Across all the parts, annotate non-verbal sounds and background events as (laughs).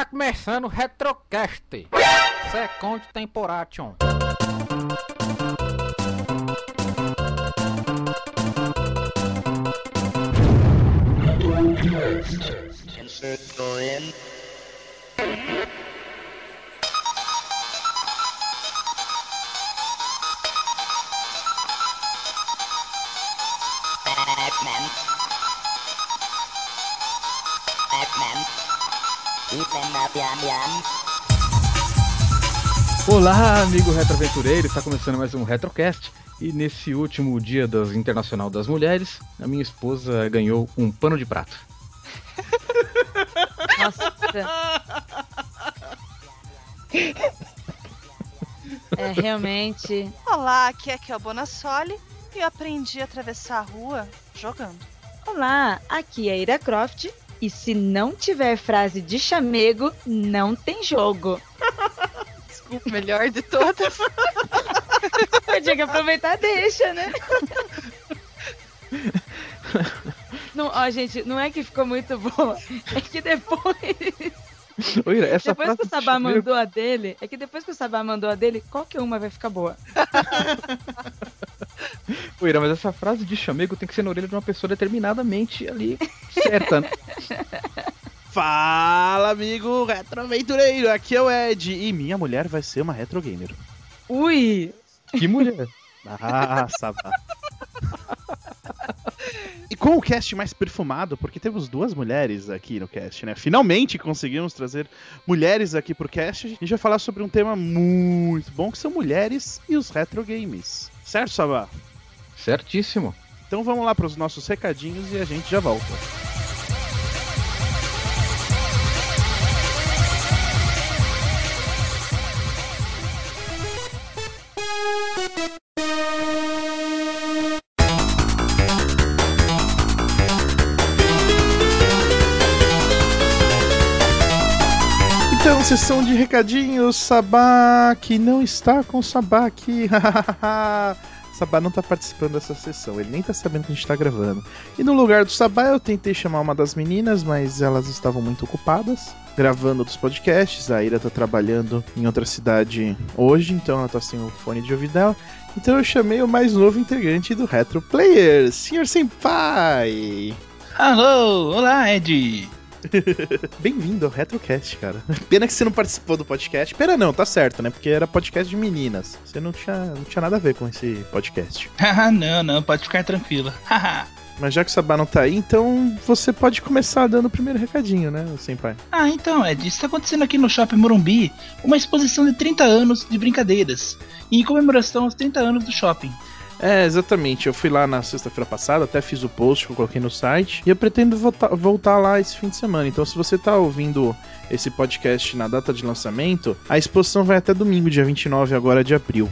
Está começando o Retrocast. Second Temporation. Batman. Olá, amigo retroaventureiro, está começando mais um Retrocast. E nesse último dia das Internacional das Mulheres, a minha esposa ganhou um pano de prato. Nossa. É realmente. Olá, aqui é Kel Bonassoli e eu aprendi a atravessar a rua jogando. Olá, aqui é Ira Croft. E se não tiver frase de chamego, não tem jogo. (laughs) Desculpa, melhor de todas. (laughs) Eu tinha que aproveitar, deixa, né? (laughs) Não, ó, gente, não é que ficou muito boa. É que depois. Essa Depois que o Sabá mandou a dele, é que depois que o Sabá mandou a dele, qualquer uma vai ficar boa. Ô, Ira, mas essa frase de chamego tem que ser na orelha de uma pessoa determinadamente ali certa. né? Fala, amigo retroaventureiro, aqui é o Ed e minha mulher vai ser uma retro gamer. Ui! que mulher. Ah, sabá. E com o cast mais perfumado, porque temos duas mulheres aqui no cast, né? Finalmente conseguimos trazer mulheres aqui pro cast. A gente vai falar sobre um tema muito bom, que são mulheres e os retro games. Certo, Sabá? Certíssimo. Então vamos lá para os nossos recadinhos e a gente já volta. Sessão de recadinhos, Sabá que não está com Sabá aqui. (laughs) Sabá não tá participando dessa sessão, ele nem tá sabendo que a gente tá gravando. E no lugar do Sabá eu tentei chamar uma das meninas, mas elas estavam muito ocupadas gravando outros podcasts. A Ira tá trabalhando em outra cidade hoje, então ela tá sem o fone de ouvido dela. Então eu chamei o mais novo integrante do Retro Players, Sr. Senpai. Alô, olá Ed. (laughs) Bem-vindo ao RetroCast, cara. Pena que você não participou do podcast. Pena não, tá certo, né? Porque era podcast de meninas. Você não tinha, não tinha nada a ver com esse podcast. (laughs) Não, não, pode ficar tranquila. (laughs) Mas já que o Sabá não tá aí, então você pode começar dando o primeiro recadinho, né, Senpai? ah, então Ed, está acontecendo aqui no Shopping Morumbi uma exposição de 30 anos de brincadeiras, em comemoração aos 30 anos do shopping. É, exatamente. Eu fui lá na sexta-feira passada, até fiz o post que eu coloquei no site. E eu pretendo voltar, voltar lá esse fim de semana. Então, se você tá ouvindo esse podcast na data de lançamento, a exposição vai até domingo, dia 29 agora de abril.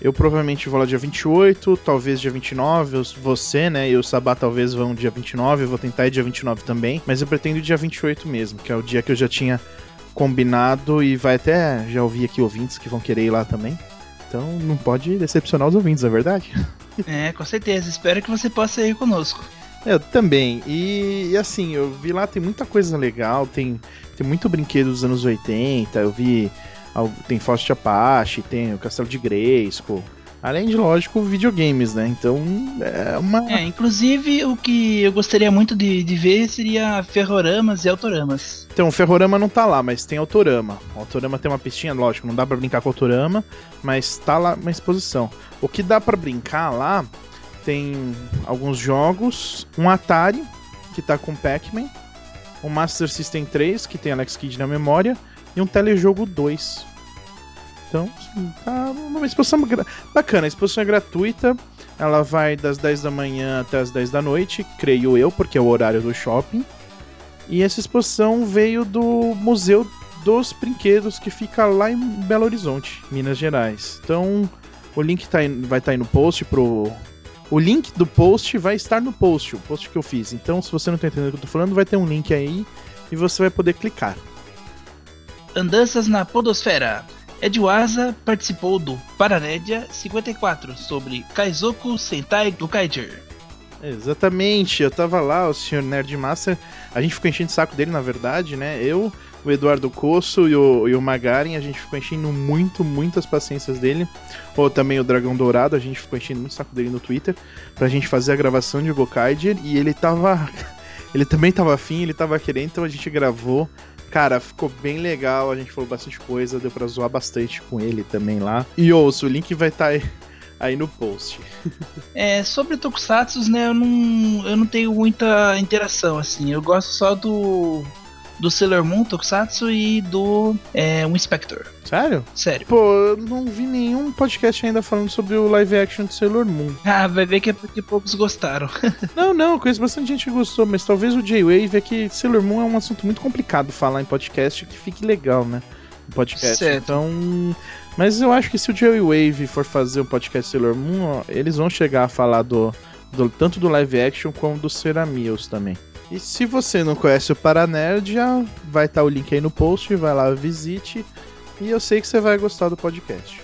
Eu provavelmente vou lá dia 28, talvez dia 29, os- você, né, e o Sabá talvez vão dia 29, eu vou tentar ir dia 29 também, mas eu pretendo ir dia 28 mesmo, que é o dia que eu já tinha combinado e vai até, já ouvi aqui ouvintes que vão querer ir lá também. Então não pode decepcionar os ouvintes, é verdade? É, com certeza, espero que você possa ir conosco. Eu também. E, e assim, eu vi lá, tem muita coisa legal, tem, tem muito brinquedo dos anos 80, eu vi. Tem Faust Apache, tem o Castelo de Grayskull. Além de, lógico, videogames, né? Então é uma. É, inclusive o que eu gostaria muito de, de ver seria ferroramas e autoramas. Então, o Ferrorama não tá lá, mas tem Autorama. O Autorama tem uma pistinha, lógico, não dá pra brincar com o Autorama, mas tá lá uma exposição. O que dá pra brincar lá tem alguns jogos, um Atari, que tá com Pac-Man, um Master System 3, que tem Alex Kidd na memória, e um Telejogo 2. Então, tá uma exposição bacana. A exposição é gratuita, ela vai das 10 da manhã até as 10 da noite, creio eu, porque é o horário do shopping. E essa exposição veio do Museu dos Brinquedos, que fica lá em Belo Horizonte, Minas Gerais. Então, o link tá aí- vai estar aí no post pro. O link do post vai estar no post, o post que eu fiz. Então, se você não tá entendendo o que eu tô falando, vai ter um link aí e você vai poder clicar. Andanças na Podosfera. Ed Waza participou do Paranédia 54 sobre Kaizoku Sentai Gokaiger. Exatamente, eu tava lá, o senhor Nerd Master, a gente ficou enchendo o saco dele, na verdade, né? Eu, o Eduardo Coço e o, e o Magarin, a gente ficou enchendo muito, muitas paciências dele. Ou também o Dragão Dourado, a gente ficou enchendo muito o saco dele no Twitter pra gente fazer a gravação de Gokaiger e ele tava. (laughs) Ele também tava afim, ele tava querendo, então a gente gravou. Cara, ficou bem legal, a gente falou bastante coisa, deu pra zoar bastante com ele também lá. E ouço, o link vai estar aí, aí no post. É, sobre Tokusatsu, né, eu não, eu não tenho muita interação, assim. Eu gosto só do do Sailor Moon Tokusatsu e do é, um Inspector. Sério? Sério. Pô, eu não vi nenhum podcast ainda falando sobre o live action de Sailor Moon. (laughs) Ah, vai ver que é porque poucos gostaram. (laughs) Não, não, eu conheço bastante gente que gostou, mas talvez o J-Wave é que Sailor Moon é um assunto muito complicado falar em podcast que fique legal, né? No podcast. Certo. Então. Mas eu acho que se o J-Wave for fazer um podcast Sailor Moon, ó, eles vão chegar a falar do, do- tanto do live action como do Ceramios também. E se você não conhece o Paranerd, já vai estar o link aí no post, vai lá, visite. E eu sei que você vai gostar do podcast.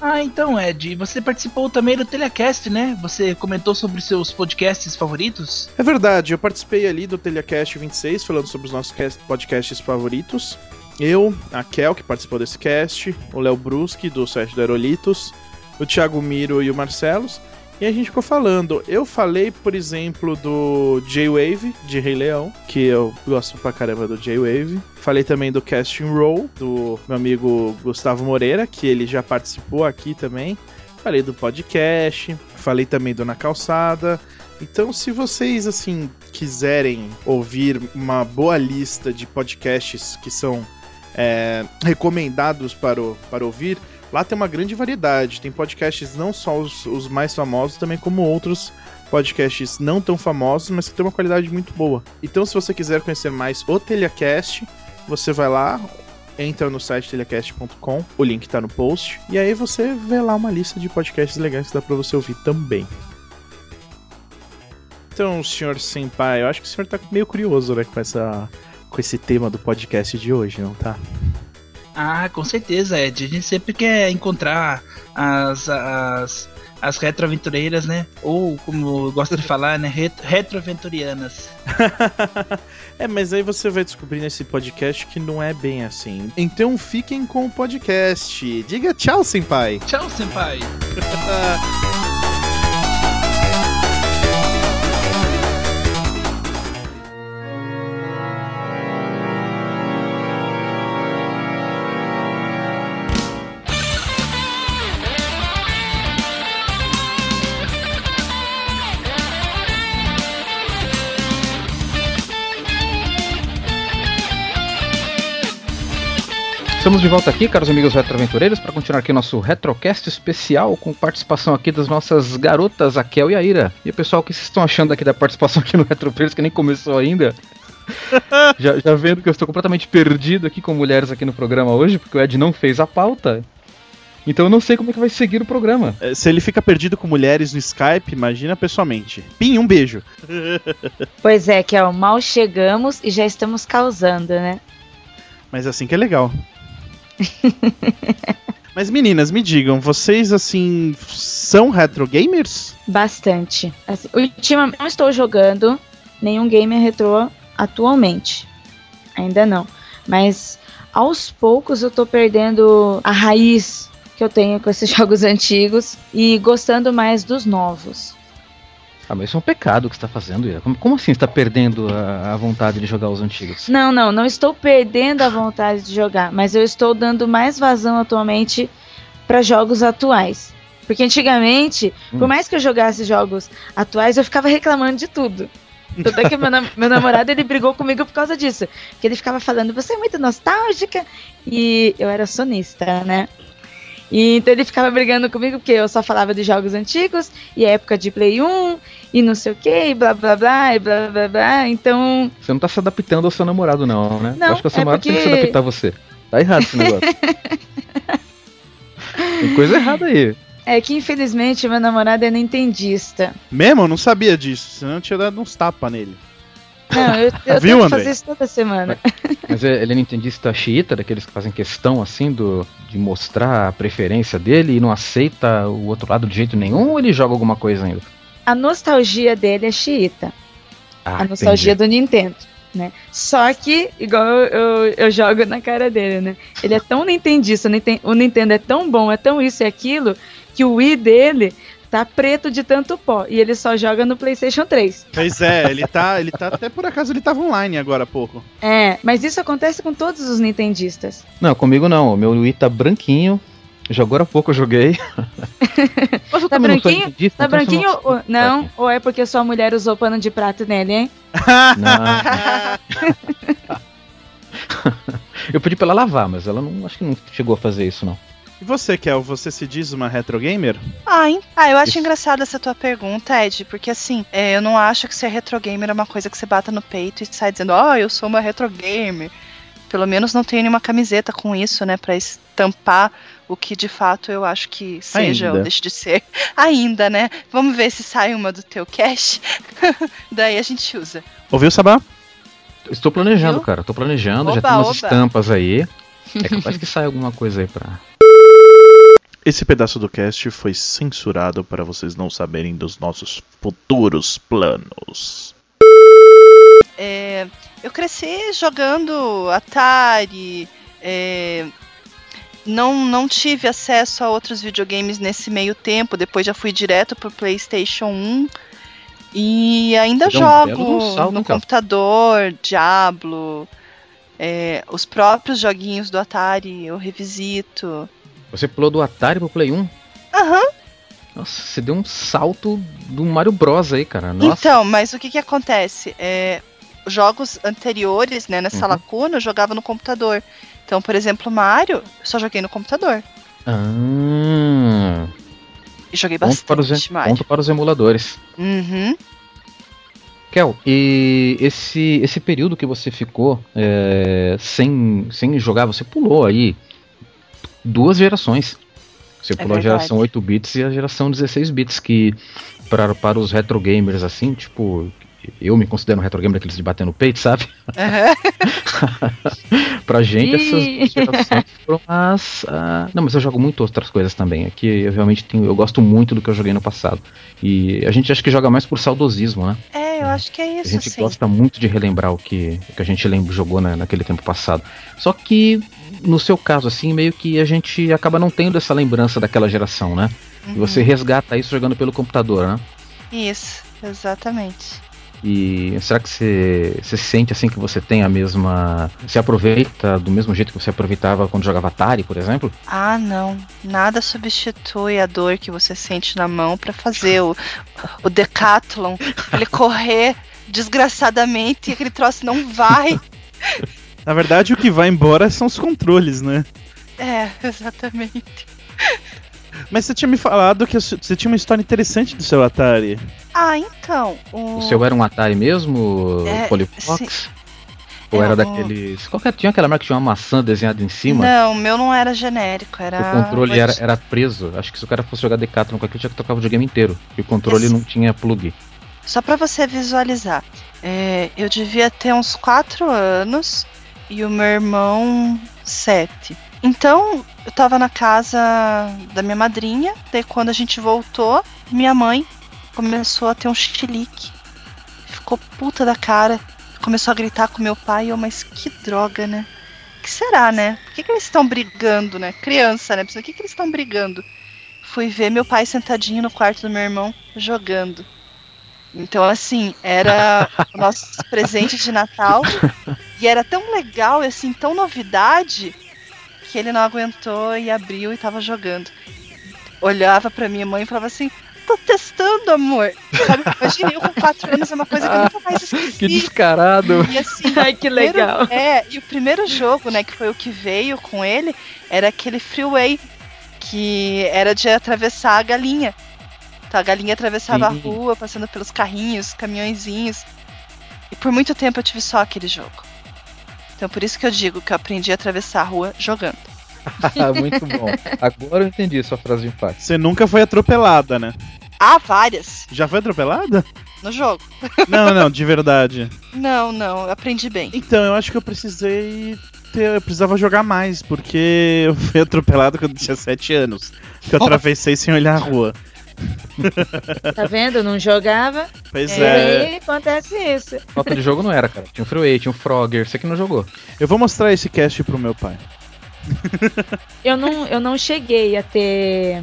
ah, então, Ed, você participou também do Telecast, né? Você comentou sobre seus podcasts favoritos? É verdade, eu participei ali do Telecast 26, falando sobre os nossos cast- podcasts favoritos. Eu, a Kel, que participou desse cast, o Léo Bruschi, do site do Aerolitos, o Thiago Miro e o Marcelos. E a gente ficou falando. Eu falei, por exemplo, do J-Wave, de Rei Leão, que eu gosto pra caramba do J-Wave. Falei também do Casting Roll, do meu amigo Gustavo Moreira, que ele já participou aqui também. Falei do podcast, falei também do Na Calçada. Então, se vocês, assim, quiserem ouvir uma boa lista de podcasts que são é, recomendados para, o- para ouvir, lá tem uma grande variedade. Tem podcasts não só os, os mais famosos, também como outros podcasts não tão famosos, mas que tem uma qualidade muito boa. Então, se você quiser conhecer mais o Telecast, você vai lá, entra no site telecast.com, o link tá no post, e aí você vê lá uma lista de podcasts legais que dá pra você ouvir também. Então, senhor Senpai, eu acho que o senhor tá meio curioso, né, com, essa, com esse tema do podcast de hoje, não tá? Ah, com certeza, Ed. A gente sempre quer encontrar as, as, as retroaventureiras, né? Ou, como eu gosto de falar, né? Ret retroaventurianas. (laughs) é, mas aí você vai descobrir nesse podcast que não é bem assim. Então fiquem com o podcast. Diga tchau, Senpai! Tchau, senpai! (laughs) Estamos de volta aqui, caros amigos retroaventureiros, para continuar aqui nosso Retrocast especial com participação aqui das nossas garotas, a Kel e a Ira. E o pessoal, o que vocês estão achando aqui da participação aqui no Retroaventureiros, que nem começou ainda? (laughs) já, já vendo que eu estou completamente perdido aqui com mulheres aqui no programa hoje, porque o Ed não fez a pauta. Então eu não sei como é que vai seguir o programa. É, Se ele fica perdido com mulheres no Skype, imagina pessoalmente. Pim, um beijo. (laughs) (laughs) Pois é, que é o mal chegamos e já estamos causando, né? Mas assim que é legal. (laughs) Mas meninas, me digam, vocês assim são retro gamers? Bastante. Ultimamente não estou jogando nenhum game retrô atualmente. Ainda não. Mas aos poucos eu tô perdendo a raiz que eu tenho com esses (laughs) jogos antigos e gostando mais dos novos. Ah, mas isso é um pecado que você está fazendo, Ira. Como, como assim você está perdendo a, a vontade de jogar os antigos? Não, não, não estou perdendo a vontade de jogar, mas eu estou dando mais vazão atualmente para jogos atuais. Porque antigamente, Hum. por mais que eu jogasse jogos atuais, eu ficava reclamando de tudo. Tanto é que meu, nam- meu namorado ele brigou comigo por causa disso. Que ele ficava falando, você é muito nostálgica. E eu era sonista, né? E então ele ficava brigando comigo porque eu só falava de jogos antigos e época de Play 1 e não sei o que, e blá blá blá, e blá blá blá. Então Você não tá se adaptando ao seu namorado, não, né? Não, Eu acho que o seu é namorado tem que se porque- adaptar a você. Tá errado esse negócio. (laughs) tem coisa errada aí. É que infelizmente meu namorado é nintendista. Mesmo? Eu não sabia disso, senão eu tinha dado uns tapas nele. Não, eu, eu (laughs) Viu, tento André? fazer isso toda semana. Mas é- ele é nintendista xiita, daqueles que fazem questão, assim, do, de mostrar a preferência dele e não aceita o outro lado de jeito nenhum ou ele joga alguma coisa ainda? a nostalgia dele é xiita. Ah, a nostalgia entendi. do Nintendo, né? Só que, igual eu, eu, eu jogo na cara dele, né? Ele é tão nintendista, o Ninten- o Nintendo é tão bom, é tão isso e aquilo, que o Wii dele tá preto de tanto pó. E ele só joga no PlayStation 3. Pois é, ele tá, ele tá até por acaso ele tava online agora há pouco. É, mas isso acontece com todos os nintendistas. Não, comigo não. O meu Wii tá branquinho. Já agora há pouco eu joguei. (laughs) Mas eu Tá não branquinho? Tá então isso branquinho? ou- não, Tá. ou é porque sua mulher usou pano de prato nele, hein? Não. (laughs) eu pedi pra ela lavar, mas ela não acho que não chegou a fazer isso, não. E você, Kel, você se diz uma retro gamer? Ah, hein? ah, eu acho Isso. engraçada essa tua pergunta, Ed, porque assim, é, eu não acho que ser retro gamer é uma coisa que você bata no peito e sai dizendo, ó, eu sou uma retro gamer. Pelo menos não tenho nenhuma camiseta com isso, né, pra estampar o que de fato eu acho que seja Ainda. ou deixe de ser. (laughs) Ainda, né? Vamos ver se sai uma do teu cache. (laughs) Daí a gente usa. Ouviu, Sabá? Estou planejando, Viu? cara. Tô planejando. já Oba, tem umas oba. estampas aí. É capaz (laughs) que saia alguma coisa aí pra. Esse pedaço do cast foi censurado para vocês não saberem dos nossos futuros planos. É, eu cresci jogando Atari. é, não, não tive acesso a outros videogames nesse meio tempo. Depois já fui direto pro PlayStation 1. E ainda Deu jogo um salto, no cara? computador, Diablo. é, os próprios joguinhos do Atari eu revisito. Você pulou do Atari pro Play 1? Aham. Nossa, você deu um salto do Mario Bros aí, cara. Nossa. Então, mas o que que acontece? É, jogos anteriores, né, nessa Uhum. lacuna, eu jogava no computador. Então, por exemplo, Mario, eu só joguei no computador. Ah, E joguei ponto, para os, bastante Mario. ponto para os emuladores. Uhum. Kel, e esse, esse período que você ficou é, sem, sem jogar, você pulou aí duas gerações. Você É pulou a geração 8 bits e a geração 16 bits, que para, para os retro gamers assim, tipo, eu me considero um retro gamer daqueles de bater no peito, sabe? Aham. (laughs) pra gente essas gerações foram as. ah, Não, mas eu jogo muito outras coisas também. Aqui eu realmente tenho, eu gosto muito do que eu joguei no passado. E a gente acha que joga mais por saudosismo, né? É, eu acho que é A isso, gente sim. gosta muito de relembrar o que, o que a gente lembra, jogou na- naquele tempo passado. Só que, no seu caso, assim, meio que a gente acaba não tendo essa lembrança daquela geração, né? E você Uhum. resgata isso jogando pelo computador, né? Isso, exatamente. E será que você, você sente assim que você tem a mesma. Você aproveita do mesmo jeito que você aproveitava quando jogava Atari, por exemplo? Ah, não. Nada substitui a dor que você sente na mão pra fazer o, o decathlon. (laughs) Ele correr desgraçadamente e aquele troço não vai. (laughs) Na verdade, o que vai embora são os controles, né? É, exatamente. Mas você tinha me falado que você tinha uma história interessante do seu Atari. Ah, então. O, O seu era um Atari mesmo, É, Polyfox? Ou É, era o- daqueles. Qual que tinha aquela marca que tinha uma maçã desenhada em cima? Não, o meu não era genérico, era. O controle era, era preso. Acho que se o cara fosse jogar Decathlon com aquilo, tinha que tocar o videogame inteiro. E o controle Esse- não tinha plug. Só pra você visualizar. É, eu devia ter uns 4 anos e o meu irmão 7. Então, eu tava na casa da minha madrinha, daí quando a gente voltou, minha mãe começou a ter um chilique. Ficou puta da cara. Começou a gritar com meu pai, eu, mas que droga, né? Que será, né? Por que, que eles estão brigando, né? Criança, né? Por que, que eles estão brigando? Fui ver meu pai sentadinho no quarto do meu irmão jogando. Então, assim, era o nosso presente de Natal. (laughs) E era tão legal, e assim, tão novidade, que ele não aguentou e abriu e tava jogando. Olhava pra minha mãe e falava assim: tô testando, amor. Sabe? Imagina, eu com 4 anos é uma coisa que eu nunca mais (laughs) esqueci. Que descarado! E assim, (laughs) Ai, que primeiro- legal. É, e o primeiro jogo, né, que foi o que veio com ele, era aquele Freeway, que era de atravessar a galinha. Então a galinha atravessava Sim. a rua, passando pelos carrinhos, caminhõezinhos. E por muito tempo eu tive só aquele jogo. Então por isso que eu digo que eu aprendi a atravessar a rua jogando. (laughs) Muito bom. Agora eu entendi sua frase de impacto. Você nunca foi atropelada, né? Há várias Já foi atropelada? no jogo. (laughs) Não, não, de verdade. Não, não, eu aprendi bem. Então, eu acho que eu precisei ter. Eu precisava jogar mais, porque eu fui atropelado quando eu tinha 7 anos. Que eu Oh. atravessei sem olhar a rua. (laughs) Tá vendo? Não jogava. Pois E é. aí acontece isso. Falta de jogo não era, cara. Tinha o Freeway, tinha o Frogger, você que não jogou. Eu vou mostrar esse cast pro meu pai. (laughs) Eu não, eu não cheguei a ter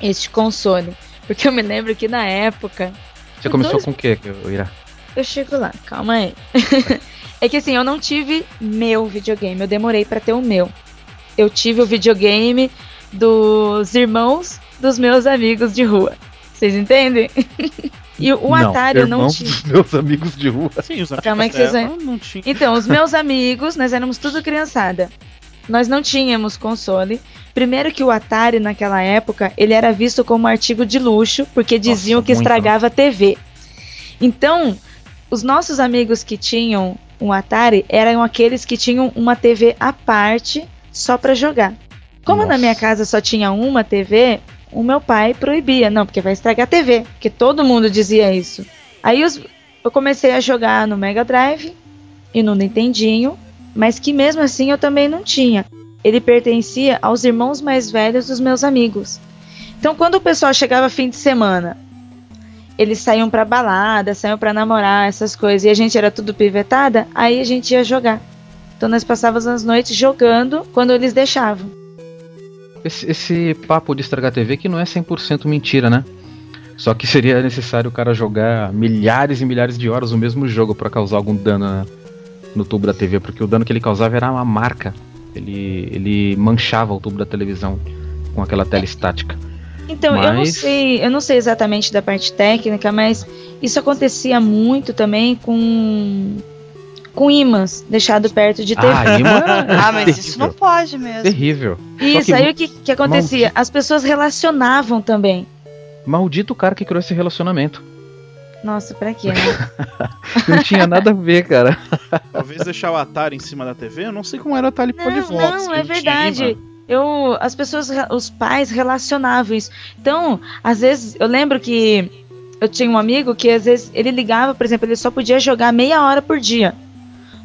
este console. Porque eu me lembro que na época. Você Com começou dois- com o quê, Ira? Eu chego lá, calma aí. (laughs) é que assim, eu não tive meu videogame, eu demorei pra ter o meu. Eu tive o videogame dos irmãos dos meus amigos de rua. Vocês entendem? (laughs) e o Atari eu não tive. dos meus amigos de rua. Sim, os Calma aí amigos que vocês não tinha. Então, os meus amigos, nós éramos tudo criançada. Nós não tínhamos console. Primeiro que o Atari naquela época, ele era visto como artigo de luxo, porque diziam que muito. estragava a TV. Então, os nossos amigos que tinham um Atari eram aqueles que tinham uma TV à parte só para jogar. Como na Nossa. minha casa só tinha uma TV, o meu pai proibia, não, porque vai estragar a TV, porque todo mundo dizia isso. Aí os- eu comecei a jogar no Mega Drive e no Nintendinho, mas que mesmo assim eu também não tinha. Ele pertencia aos irmãos mais velhos dos meus amigos. Então quando o pessoal chegava fim de semana, eles saíam pra balada, saíam pra namorar, essas coisas, e a gente era tudo pivetada, aí a gente ia jogar. Então nós passávamos as noites jogando quando eles deixavam. Esse, esse papo de estragar a TV que não é 100% mentira, né? Só que seria necessário o cara jogar milhares e milhares de horas o mesmo jogo pra causar algum dano na- no tubo da TV, porque o dano que ele causava era uma marca. Ele, ele manchava o tubo da televisão com aquela tela estática. Então, eu não Mas- sei, eu não sei exatamente da parte técnica, mas isso acontecia muito também com com ímãs deixado perto de TV. Ah, imã (laughs) Ah, mas isso terrível. não pode mesmo. Terrível. Isso, que- aí o que, que acontecia? As pessoas relacionavam também. Maldito o cara que criou esse relacionamento. Nossa, pra quê, né? (laughs) Não tinha nada a ver, cara. (laughs) Talvez deixar o Atari em cima da TV, eu não sei como era o Atari Não, Polivox. não, é ele tinha verdade. imã. Eu, as pessoas, os pais relacionavam isso. Então, às vezes, eu lembro que eu tinha um amigo que às vezes ele ligava, por exemplo, ele só podia jogar meia hora por dia.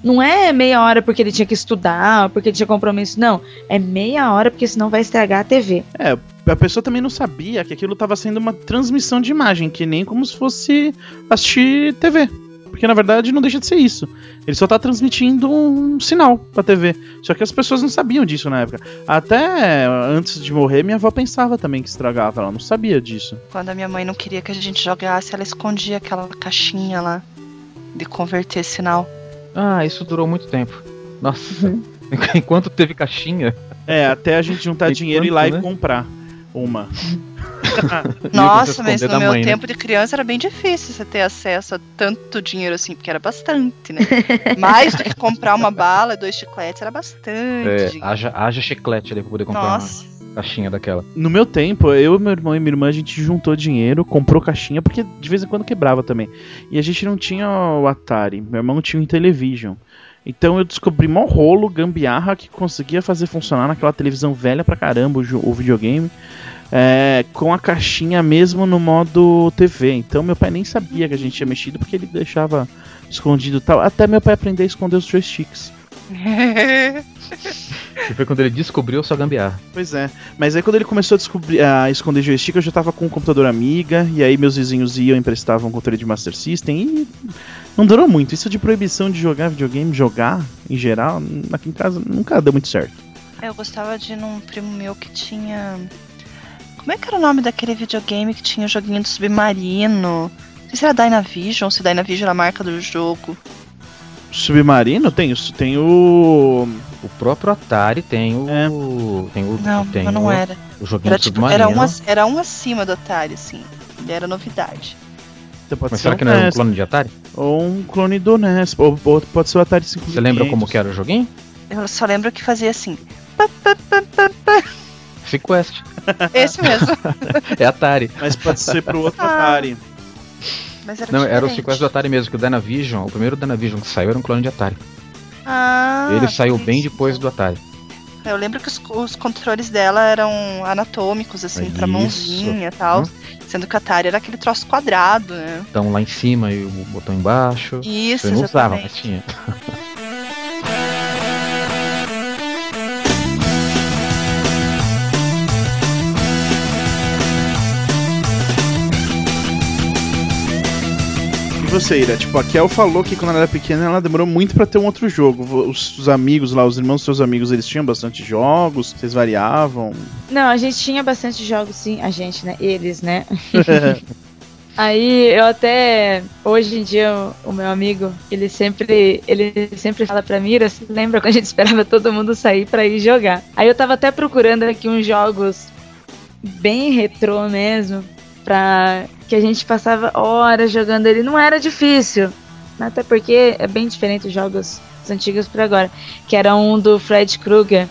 Não é meia hora porque ele tinha que estudar, porque ele tinha compromisso, não. É meia hora porque senão vai estragar a TV. É, a pessoa também não sabia que aquilo estava sendo uma transmissão de imagem, que nem como se fosse assistir TV. Porque na verdade não deixa de ser isso. Ele só tá transmitindo um sinal pra TV. Só que as pessoas não sabiam disso na época. Até antes de morrer, minha avó pensava também que estragava. Ela não sabia disso. Quando a minha mãe não queria que a gente jogasse, ela escondia aquela caixinha lá de converter sinal. Ah, isso durou muito tempo. Nossa. (laughs) Enquanto teve caixinha. É, até a gente juntar E dinheiro e ir lá né? e comprar uma. (laughs) Nossa, mas no meu mãe, né? tempo de criança era bem difícil você ter acesso a tanto dinheiro assim, porque era bastante, né? (laughs) Mais do que comprar uma bala e dois chicletes, era bastante. É, haja, haja chiclete ali pra poder comprar Nossa. uma caixinha daquela. No meu tempo, eu, meu irmão e minha irmã, a gente juntou dinheiro, comprou caixinha, porque de vez em quando quebrava também. E a gente não tinha o Atari, meu irmão tinha o Intellivision. Então eu descobri mó rolo, gambiarra, que conseguia fazer funcionar naquela televisão velha pra caramba, o, o videogame, é, com a caixinha mesmo no modo TV. Então meu pai nem sabia que a gente tinha mexido, porque ele deixava escondido e tal. Até meu pai aprender a esconder os joysticks. (laughs) Que foi quando ele descobriu sua gambiarra. Pois é, mas aí quando ele começou a, descobrir, a esconder joystick, eu já tava com um computador amiga, e aí meus vizinhos iam e emprestavam um controle de Master System, e não durou muito. Isso de proibição de jogar videogame, jogar em geral, aqui em casa nunca deu muito certo. Eu gostava de ir num primo meu que tinha. Como é que era o nome daquele videogame que tinha o joguinho do submarino? Não sei se era Dynavision, se Dynavision era a marca do jogo. Submarino tem, isso- tem o. O próprio Atari tem o. É. Tem o. Não, tem mas não o, era. o joguinho Era do tipo, submarino. era um, era um acima do Atari, assim. Ele era novidade. Então pode Mas ser será um que não era um clone de Atari? Ou um clone do NES, ou, ou pode ser o Atari 5500. Você lembra como que era o joguinho? Eu só lembro que fazia assim. (laughs) Sequest. Esse mesmo. (laughs) É Atari. Mas pode ser pro outro Ah. Atari. Mas era Não, era o diferente. Sequest do Atari mesmo, que o Dynavision, o primeiro Dynavision que saiu era um clone de Atari. Ah, Ele saiu bem depois do Atari. Eu lembro que os, os controles dela eram anatômicos, assim, pra Isso. mãozinha e tal. Hum. Sendo que o Atari era aquele troço quadrado, né? Então lá em cima e o botão embaixo. Isso, Você não usava, mas tinha. (laughs) você, Ira? Tipo, a Kel falou que quando ela era pequena ela demorou muito pra ter um outro jogo. Os, os amigos lá, os irmãos dos seus amigos, eles tinham bastante jogos? Vocês variavam? Não, a gente tinha bastante jogos, sim. A gente, né? Eles, né? (laughs) Aí eu até hoje em dia o, o meu amigo ele sempre ele sempre fala pra mim, você lembra quando a gente esperava todo mundo sair pra ir jogar? Aí eu tava até procurando aqui uns jogos bem retrô mesmo pra que a gente passava horas jogando ele. Não era difícil, até porque é bem diferente os jogos antigos pra agora, que era um do Fred Krueger,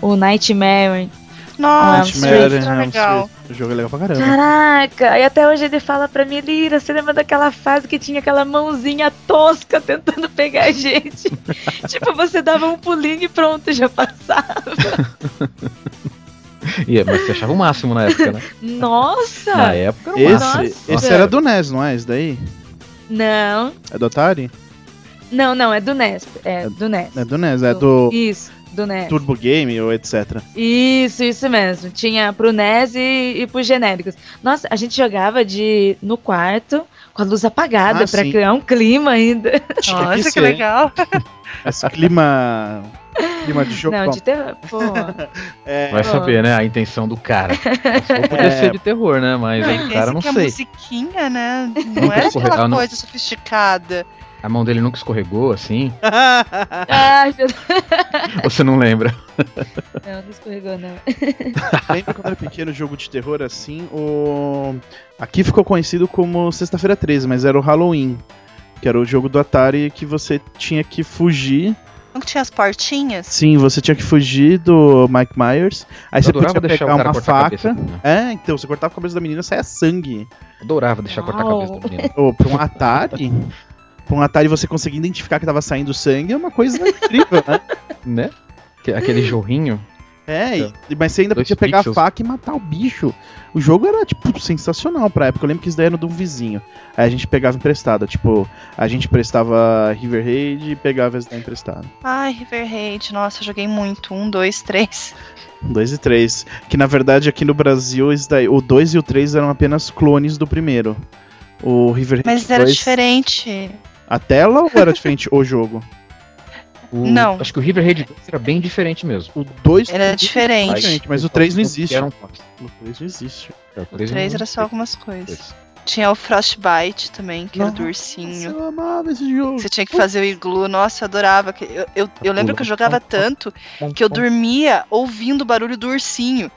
o Nightmare. Nossa, Nightmare, é é um legal. O jogo é legal pra caramba. Caraca! E até hoje ele fala pra mim, Lira, você lembra daquela fase que tinha aquela mãozinha tosca tentando pegar a gente? (laughs) tipo, você dava um pulinho e pronto, já passava. (laughs) (laughs) E, é, mas você achava o máximo na época, né? (laughs) Nossa! Na época era. Esse, Nossa. esse era do NES, não é? Esse daí? Não, É do Atari? não, não, é do NES. É do NES. É do NES, é do Isso, do NES. Turbo Game ou etc. Isso, isso mesmo. Tinha pro NES e, e pros genéricos. Nossa, a gente jogava de no quarto com a luz apagada Ah, pra sim. criar um clima ainda. Nossa, que ser. legal. Esse clima. Clima de jogo. Não, de terror. Pô. (laughs) É, Vai saber, né? A intenção do cara. (laughs) Ou podia É. ser de terror, né? Mas Não, o cara não que a sei. musiquinha, né? Não era escorregar, aquela não. coisa sofisticada. A mão dele nunca escorregou assim? (laughs) Ai, meu Deus. Você não lembra? Não, não escorregou, não. Lembra quando era pequeno jogo de terror assim? O. Aqui ficou conhecido como Sexta-feira 13, mas era o Halloween. Que era o jogo do Atari que você tinha que fugir. Não tinha as portinhas? Sim, você tinha que fugir do Mike Myers. Aí você adorava podia deixar pegar uma cortar a cabeça. faca. da menina. É, então, você cortava a cabeça da menina, saia sangue. Adorava deixar cortar a Uau. cabeça da menina. Ô, pra um Atari. pra um Atari você conseguir identificar que tava saindo sangue é uma coisa (laughs) incrível, né? Né? Que- Aquele jorrinho. É, e- mas você ainda Dois podia pegar pixels. a faca e matar o bicho. O jogo era, tipo, sensacional pra época. Eu lembro que isso daí era do vizinho. Aí a gente pegava emprestado. Tipo, a gente prestava River Raid e pegava esse daí emprestado. Ai, River Raid, nossa, eu joguei muito. Um, dois, três. Um, dois e três. Que na verdade aqui no Brasil, daí, o 2 e o 3 eram apenas clones do primeiro. O River Raid Mas era 2, diferente. A tela ou era diferente o jogo? O- Não. Acho que o River Raid 2 era bem diferente mesmo. O 2 Era diferente. mas o 3 não existe. Era um... O 3 não existe. É, o O três três não- era só algumas coisas. Tinha o Frostbite também, que era do ursinho. Eu amava esse jogo. Você tinha que fazer o iglu. Nossa, eu adorava. Eu, eu, eu lembro que eu jogava tanto que eu dormia ouvindo o barulho do ursinho.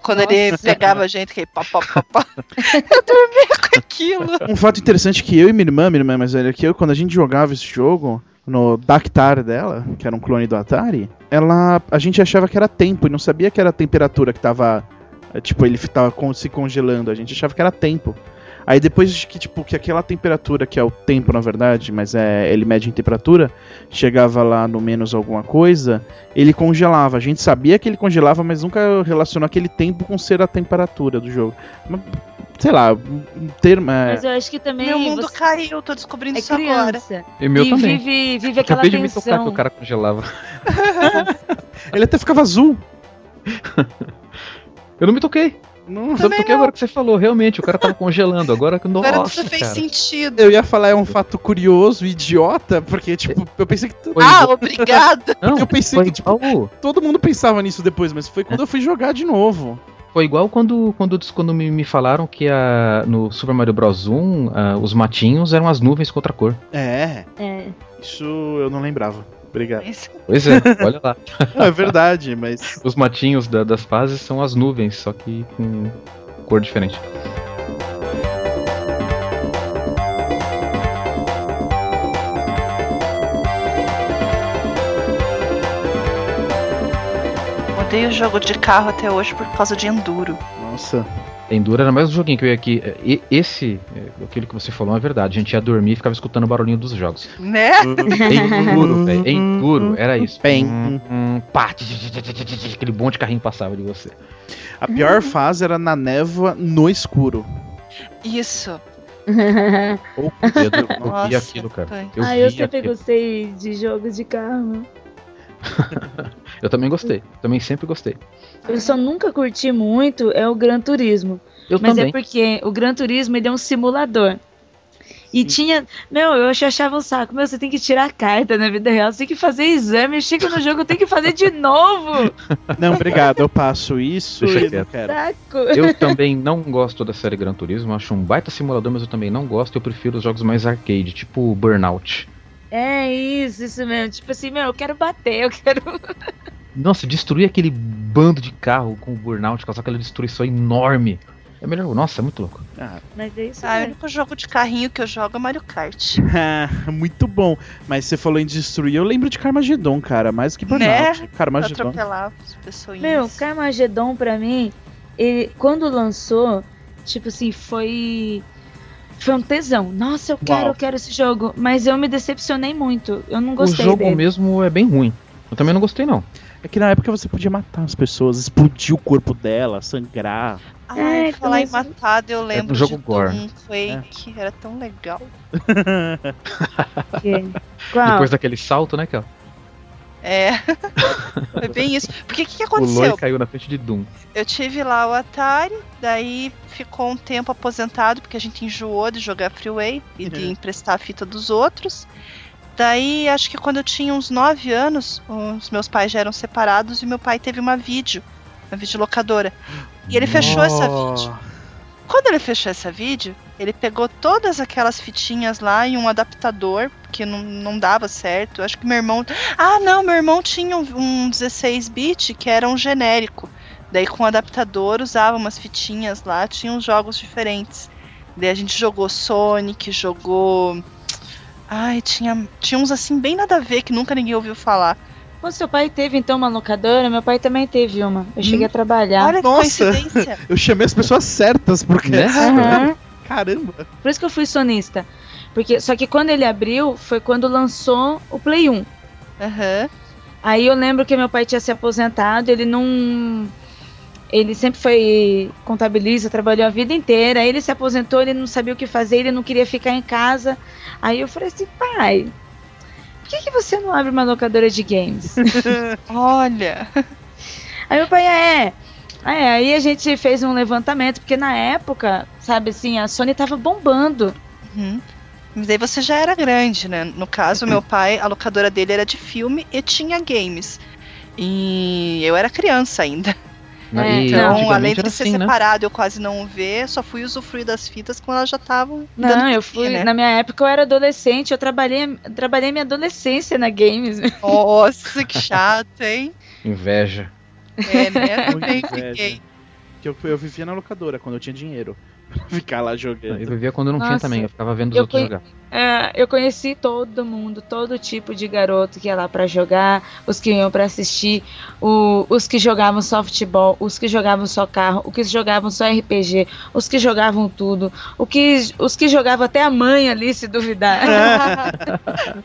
Quando ele pegava a gente, que pá, pá, pá, pá. Eu dormia com aquilo. Um fato interessante que eu e minha irmã, minha irmã é mais velha que eu, quando a gente jogava esse jogo, no Dactar dela, que era um clone do Atari, ela, a gente achava que era tempo e não sabia que era a temperatura que tava, eh, tipo, ele tava se congelando, a gente achava que era tempo. Aí depois de que, tipo, que aquela temperatura, que é o tempo na verdade, mas é ele mede em temperatura, chegava lá no menos alguma coisa, ele congelava. A gente sabia que ele congelava, mas nunca relacionou aquele tempo com ser a temperatura do jogo. Mas, Sei lá, um termo. é- Mas eu acho que também. Meu mundo você caiu, tô descobrindo é isso agora. criança. E o meu e também. vive, vive aquela Acabei de me tocar que tensão. o cara congelava. (laughs) Ele até ficava azul. (laughs) Eu não me toquei. Não, Eu me toquei agora que você falou. Realmente, o cara tava congelando. Agora que Agora nossa, tudo fez cara. sentido. Eu ia falar é um fato curioso, idiota, porque, tipo, eu pensei que. Foi Ah, igual- obrigada. Não, eu pensei foi que, tipo, igual- Todo mundo pensava nisso depois, mas foi quando eu fui jogar de novo. Foi igual quando, quando, quando me, me falaram que a, no Super Mario Bros. 1 ah, os matinhos eram as nuvens com outra cor. É, É. isso eu não lembrava. Obrigado. Isso. Pois é, (laughs) olha lá. Não, é verdade, mas. Os matinhos da- das fases são as nuvens, só que com cor diferente. Odeio jogo de carro até hoje por causa de enduro. Nossa. Enduro era mais um joguinho que eu ia aqui. E- Esse, é, aquilo que você falou é verdade. A gente ia dormir e ficava escutando o barulhinho dos jogos. Né? Enduro, velho. (laughs) Enduro, era isso. Bem. Hum, hum, pá, tch, tch, tch, tch, tch, tch, aquele monte de carrinho passava de você. A pior fase era na névoa no escuro. Isso. Ou com o dedo, eu vi aquilo, cara. Eu ah, eu sempre aquilo. gostei de jogos de carro. (laughs) Eu também gostei. Também sempre gostei. Eu só nunca curti muito é o Gran Turismo. Eu Mas também. é porque o Gran Turismo ele é um simulador. E tinha. Meu, eu ach- achava um saco. Meu, você tem que tirar a carta na vida real, você tem que fazer exame, chega no jogo, tem que fazer de novo. (laughs) Não, obrigado, eu passo isso Deixa e quieto. quero. Saco. Eu também não gosto da série Gran Turismo, acho um baita simulador, mas eu também não gosto, eu prefiro os jogos mais arcade, tipo Burnout. É isso, isso mesmo. Tipo assim, meu, eu quero bater, eu quero. (laughs) Nossa, destruir aquele bando de carro com o Burnout, causar aquela destruição enorme. É melhor, nossa, é muito louco. Ah, Mas é isso Ah, o mesmo. único jogo de carrinho que eu jogo é Mario Kart. (laughs) muito bom. Mas você falou em destruir, eu lembro de Carmageddon, cara, mais do que Burnout. Pra Carmageddon. atropelar as pessoas. Meu, Carmageddon pra mim, ele, quando lançou, tipo assim, foi. Foi um tesão. Nossa, eu quero, Uau. eu quero esse jogo. Mas eu me decepcionei muito. Eu não O gostei jogo dele. mesmo é bem ruim. Eu também não gostei, não. É que na época você podia matar as pessoas, explodir o corpo dela, sangrar. Ai, É, falar em mas- matado, eu lembro um jogo de gore. Doom Quake, era tão legal. (laughs) Depois daquele salto, né, Kel? É, (laughs) foi bem isso. Porque o que, que O Loi aconteceu? caiu na frente de Doom. Eu tive lá o Atari, daí ficou um tempo aposentado, porque a gente enjoou de jogar Freeway e de Uhum. emprestar a fita dos outros. Daí, acho que quando eu tinha uns 9 anos, os meus pais já eram separados e meu pai teve uma vídeo, uma videolocadora. E ele fechou essa vídeo. Quando ele fechou essa vídeo, ele pegou todas aquelas fitinhas lá em um adaptador, que não, não dava certo. Acho que meu irmão. Ah, não, meu irmão tinha um, um 16-bit que era um genérico. Daí com o adaptador usava umas fitinhas lá, tinha uns jogos diferentes. Daí a gente jogou Sonic, jogou. Ai, tinha, tinha uns assim bem nada a ver que nunca ninguém ouviu falar. Pô, seu pai teve então uma locadora? Meu pai também teve uma. Eu cheguei a trabalhar. Olha que Nossa. coincidência. Eu chamei as pessoas certas, porque. Né? Aham. (laughs) Caramba! Por isso que eu fui sonista. Porque, só que quando ele abriu, foi quando lançou o Play 1. Aham. Aí eu lembro que meu pai tinha se aposentado, ele não. Ele sempre foi contabilista, trabalhou a vida inteira. Aí ele se aposentou, ele não sabia o que fazer, ele não queria ficar em casa. Aí eu falei assim, pai, que, que você não abre uma locadora de games? (laughs) Olha. aí meu pai, é. É, aí a gente fez um levantamento, porque na época, sabe assim, a Sony tava bombando. Uhum. Mas aí você já era grande, né? No caso, meu pai, a locadora dele era de filme e tinha games. E eu era criança ainda. É, E Então, além de ser assim, né? separado, eu quase não ver, só fui usufruir das fitas quando elas já estavam. Não, dando eu fui. né? Na minha época eu era adolescente, eu trabalhei, trabalhei minha adolescência na games. (laughs) Nossa, que chato, hein? Inveja. É, né? Também fiquei. Que eu, eu vivia na locadora quando eu tinha dinheiro. (laughs) Ficar lá Eu jogando. vivia quando não tinha Nossa. também, eu ficava vendo os Eu outros conhe- jogar. É, eu conheci todo mundo, todo tipo de garoto que ia lá pra jogar, os que iam pra assistir, o- os que jogavam softball, os que jogavam só carro, os que jogavam só RPG, os que jogavam tudo, o que, os que jogavam até a mãe ali, se duvidar. (laughs)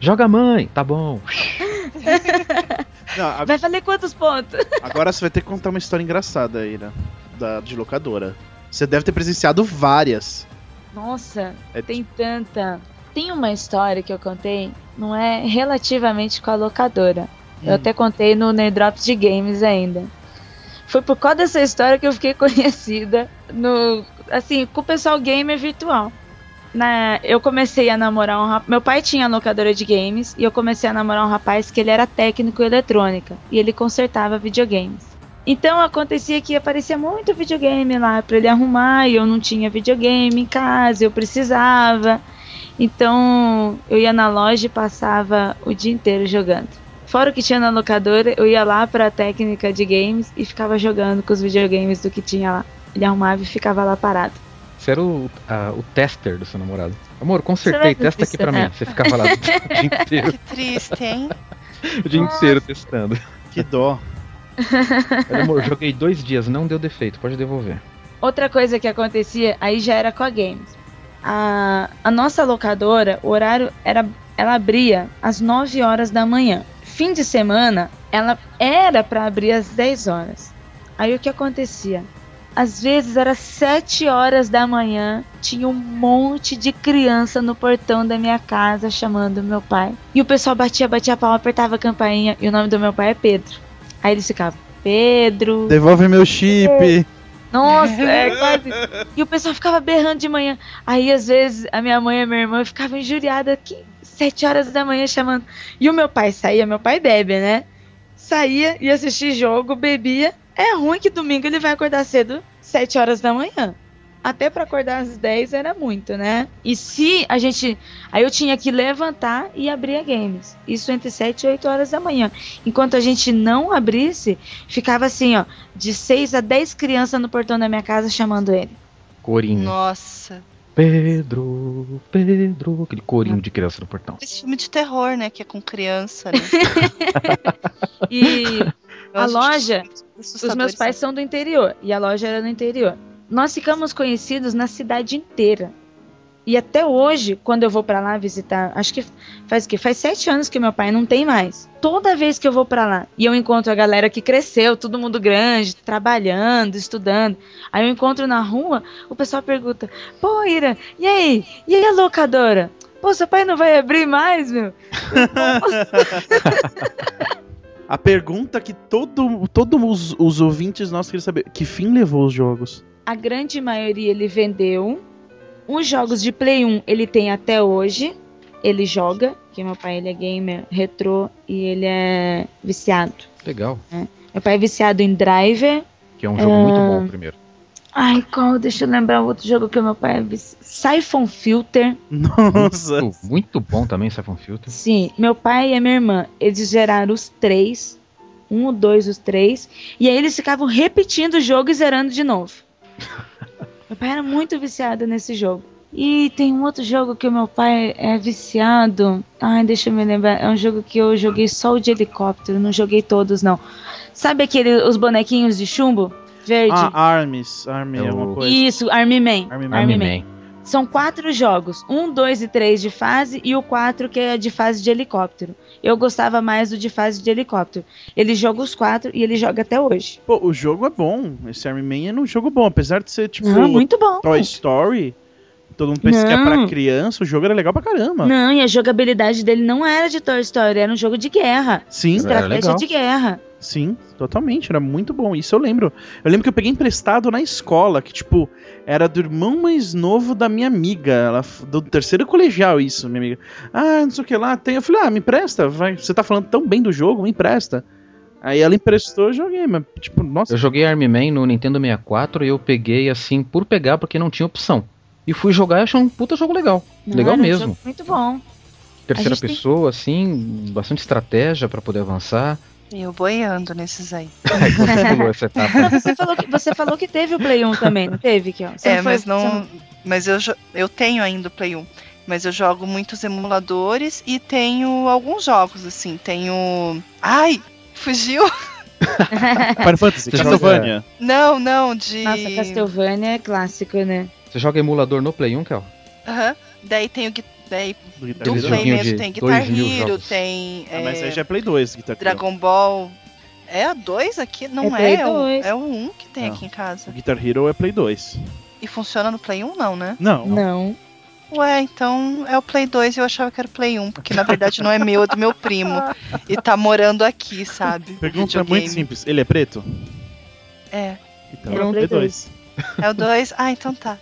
Joga mãe, tá bom. (laughs) Não, a- Vai valer quantos pontos? agora você vai ter que contar uma história engraçada aí, né? Da, de locadora. Você deve ter presenciado várias. Nossa, É tem tanta. Tem uma história que eu contei, não é relativamente com a locadora. Eu Hum. até contei no Drops de Games ainda. Foi por causa dessa história que eu fiquei (laughs) conhecida no, assim, com o pessoal gamer virtual. Na, eu comecei a namorar um rapaz. Meu pai tinha locadora de games e eu comecei a namorar um rapaz que ele era técnico em eletrônica e ele consertava videogames. Então acontecia que aparecia muito videogame lá pra ele arrumar e eu não tinha videogame em casa, eu precisava. Então eu ia na loja e passava o dia inteiro jogando. Fora o que tinha na locadora, eu ia lá pra técnica de games e ficava jogando com os videogames do que tinha lá. Ele arrumava e ficava lá parado. Você era o, a- o tester do seu namorado. Amor, consertei, testa aqui pra mim. é. Você ficava lá (laughs) o dia inteiro, Que triste, hein? (laughs) o dia inteiro testando. Que dó. (laughs) Amor, joguei dois dias, não deu defeito, pode devolver. Outra coisa que acontecia, aí já era com a Games. A, a nossa locadora, o horário era. Ela abria às 9 horas da manhã. Fim de semana, ela era para abrir às 10 horas. Aí o que acontecia? Às vezes era 7 horas da manhã, tinha um monte de criança no portão da minha casa chamando meu pai. E o pessoal batia, batia a palma, apertava a campainha, e o nome do meu pai é Pedro. Aí eles ficavam, Pedro, Devolve meu chip. Nossa, é (laughs) quase. E o pessoal ficava berrando de manhã. Aí, às vezes, a minha mãe e a minha irmã ficavam injuriadas aqui, sete horas da manhã chamando. E o meu pai saía, meu pai bebe, né? Saía e assistia jogo, bebia. É ruim que domingo ele vai acordar cedo, sete horas da manhã. Até pra acordar às 10 era muito, né? E se a gente. Aí eu tinha que levantar e abrir a games. Isso entre 7 e 8 horas da manhã. Enquanto a gente não abrisse, ficava assim, ó, de 6 a 10 crianças no portão da minha casa chamando ele. Corinho. Nossa. Pedro, Pedro. Aquele corinho de criança no portão. Esse filme de terror, né? Que é com criança, né? (laughs) E a loja, os meus pais são do interior e a loja era no interior. Nós ficamos conhecidos na cidade inteira. E até hoje, quando eu vou pra lá visitar, acho que faz o quê? Faz sete anos que meu pai não tem mais. Toda vez que eu vou pra lá e eu encontro a galera que cresceu, todo mundo grande, trabalhando, estudando, aí eu encontro na rua, o pessoal pergunta: Pô, Ira, e aí? E aí a locadora? Pô, seu pai não vai abrir mais, meu? (laughs) A pergunta que todo, todos os, os ouvintes nossos queriam saber: que fim levou os jogos? A grande maioria ele vendeu. Os jogos de Play 1 ele tem até hoje. Ele joga, que meu pai ele é gamer retrô e ele é viciado. Legal. Meu pai é viciado em Driver. Que é um jogo Ah. muito bom primeiro. Ai, qual? Deixa eu lembrar outro jogo que meu pai é viciado. Siphon Filter. Nossa. Muito, muito bom também, Siphon Filter. Sim, meu pai e a minha irmã, eles geraram os três. Um, dois, os três. E aí eles ficavam repetindo o jogo e zerando de novo. Meu pai era muito viciado nesse jogo. E tem um outro jogo que o meu pai é viciado. Ai, deixa eu me lembrar. É um jogo que eu joguei só o de helicóptero, não joguei todos, não. Sabe aquele, os bonequinhos de chumbo? Verde? Ah, Arms. Army, É alguma o- coisa. Isso, Army Man. Army Man. Army Army Man. Man. São quatro jogos, um, dois e três de fase e o quatro que é de fase de helicóptero. Eu gostava mais do de fase de helicóptero. Ele joga os quatro e ele joga até hoje. Pô, o jogo é bom. Esse Army Man é um jogo bom. Apesar de ser tipo Ah, muito bom. Toy Story, todo mundo pensa que é pra Não. criança, o jogo era legal pra caramba. Não, e a jogabilidade dele não era de Toy Story, era um jogo de guerra. Sim, Estratégia legal. de guerra. sim, totalmente. Era muito bom. Isso eu lembro. Eu lembro que eu peguei emprestado na escola, que tipo, era do irmão mais novo da minha amiga. Ela, do terceiro colegial, isso, minha amiga. Ah, não sei o que lá, tem. Eu falei, ah, me empresta. Vai. Você tá falando tão bem do jogo, me empresta. Aí ela emprestou, eu joguei, mas, tipo, nossa. Eu joguei Army Man no Nintendo 64 e eu peguei assim por pegar porque não tinha opção. E fui jogar e achei um puta jogo legal. Não, legal era um mesmo. jogo muito bom. Terceira gente tem- pessoa, assim, bastante estratégia pra poder avançar. Eu boiando nesses aí. (laughs) Aí (laughs) você falou, que, você falou que teve o Play 1 também, não teve, Kiel? Você é, foi- mas você não. Mas eu, eu tenho ainda o Play 1. Mas eu jogo muitos emuladores e tenho alguns jogos, assim. Tenho. Ai! Fugiu? (laughs) Final Fantasy, Castlevania. Não, não, de. Nossa, Castlevania é clássico, né? Você joga emulador no Play 1, Kel? Aham. Daí tem o Daí, Do. Play mesmo de tem Guitar Hero, tem. Ah, mas é, aí já é Play 2, Guitar. Dragon Ball. É a 2 aqui? Não É é, Play é, o, 2. é o 1 que tem Não. aqui em casa. O Guitar Hero é Play 2. E funciona no Play 1, não, né? Não, Não. Ué, então é o Play 2 e eu achava que era o Play 1, porque na verdade não é meu, é do meu primo. E tá morando aqui, sabe? Pergunta Videogame. muito simples. Ele é preto? É. Então Ele é um Play 2. É o 2? Ah, então tá.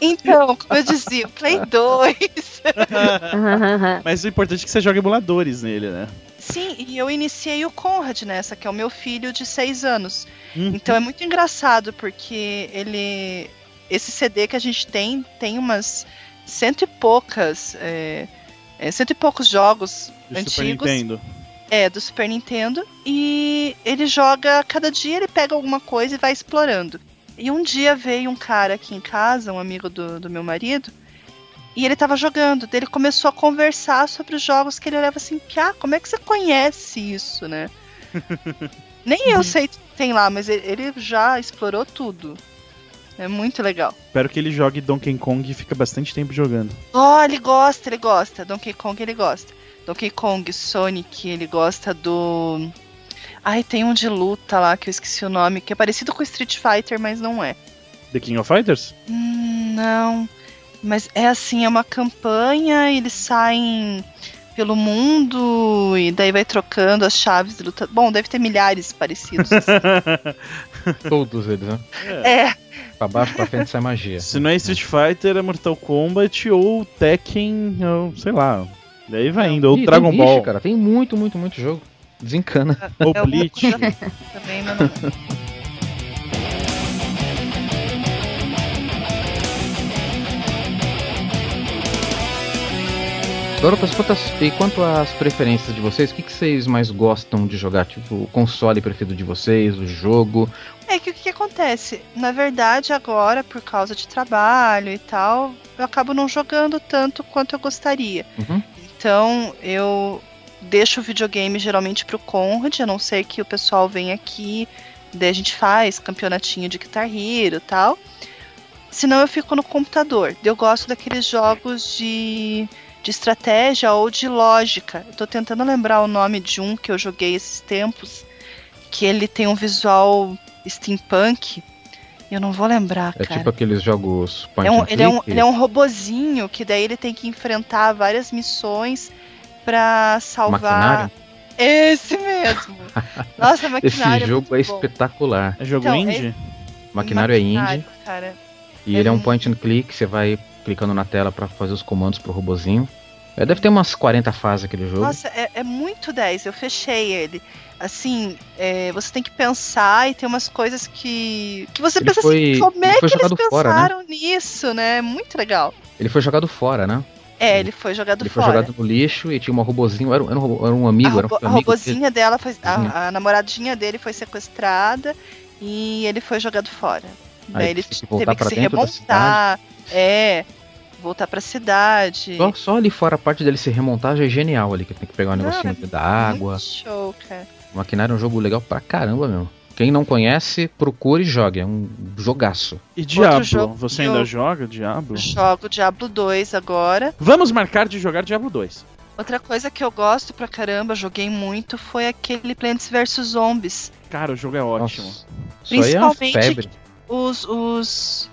Então, como eu dizia, o Play 2. (laughs) Mas o importante é que você joga emuladores nele, né? Sim, e eu iniciei o Conrad nessa, que é o meu filho de 6 anos. Hum. Então é muito engraçado, porque ele. Esse CD que a gente tem, tem umas cento e poucas. É, é, cento e poucos jogos Do Super antigos. Nintendo. É, do Super Nintendo. E ele joga, cada dia ele pega alguma coisa e vai explorando. E um dia veio um cara aqui em casa, um amigo do, do meu marido, e ele tava jogando. Daí ele começou a conversar sobre os jogos que ele olhava assim, Piá, como é que você conhece isso, né? (laughs) Nem eu sei que tem lá, mas ele, ele já explorou tudo. É muito legal. Espero que ele jogue Donkey Kong e fica bastante tempo jogando. Oh, ele gosta, ele gosta. Donkey Kong ele gosta. Donkey Kong, Sonic, ele gosta do. Ai, tem um de luta lá que eu esqueci o nome, que é parecido com Street Fighter, mas não é. The King of Fighters? Hum, não. Mas é assim, é uma campanha, eles saem pelo mundo e daí vai trocando as chaves de luta. Bom, deve ter milhares parecidos. assim. (laughs) Todos eles, né? é, Pra baixo, pra frente sai magia. Se não é Street Fighter, é Mortal Kombat ou Tekken, ou sei lá. Daí vai indo. Ou Ih, Dragon tem Ball. bicho, cara. Tem muito, muito, muito jogo. Desencana. (laughs) Ou é Bleach. também, mas não. Garotas, quantas, e quanto às preferências de vocês, o que, que vocês mais gostam de jogar? Tipo, o console preferido de vocês, o jogo? É que o que, que acontece? Na verdade, agora, por causa de trabalho e tal, eu acabo não jogando tanto quanto eu gostaria. Uhum. Então, eu deixo o videogame geralmente pro Conrad, a não ser que o pessoal venha aqui, daí a gente faz campeonatinho de Guitar Hero e tal. Senão eu fico no computador. Eu gosto daqueles jogos de, de estratégia ou de lógica. Eu tô tentando lembrar o nome de um que eu joguei esses tempos, que ele tem um visual steampunk. Eu não vou lembrar, É cara. tipo aqueles jogos point É um- ele, é um, ele é um robozinho que daí ele tem que enfrentar várias missões pra salvar. Maquinário? Esse mesmo. (laughs) Nossa, Esse maquinário. jogo é muito bom. espetacular. É jogo Então, indie? Maquinário é indie Maquinário, Cara. e é ele é um point and click, você vai clicando na tela pra fazer os comandos pro robozinho. É, deve ter umas 40 fases aquele jogo. Nossa, é, é muito 10. Eu fechei ele. Assim, é, você tem que pensar e tem umas coisas que. que você Ele pensa foi- assim, como ele é foi que eles jogado fora, né? pensaram nisso, né? É Muito legal. Ele foi jogado fora, né? É, ele foi jogado Ele foi fora. jogado no lixo e tinha uma robozinho, era, um- era um, robo- era um amigo, a, era um robo- a dele. robozinha dela foi. Robozinha. A, a namoradinha dele foi sequestrada e ele foi jogado fora. Aí Daí ele teve que que se remontar. É. Voltar pra cidade. Só, só ali fora a parte dele se remontar já é genial ali, que tem que pegar um negocinho da água. Show, cara. O Maquinário é um jogo legal pra caramba, meu. Quem não conhece, procure e jogue. É um jogaço. E Diablo? jogo Você ainda eu- joga Diablo? Jogo Diablo 2 agora. Vamos marcar de jogar Diablo 2. Outra coisa que eu gosto pra caramba, joguei muito, foi aquele Plants vs Zombies. Cara, o jogo é ótimo. Nossa, Isso aí é Principalmente febre. Os, os,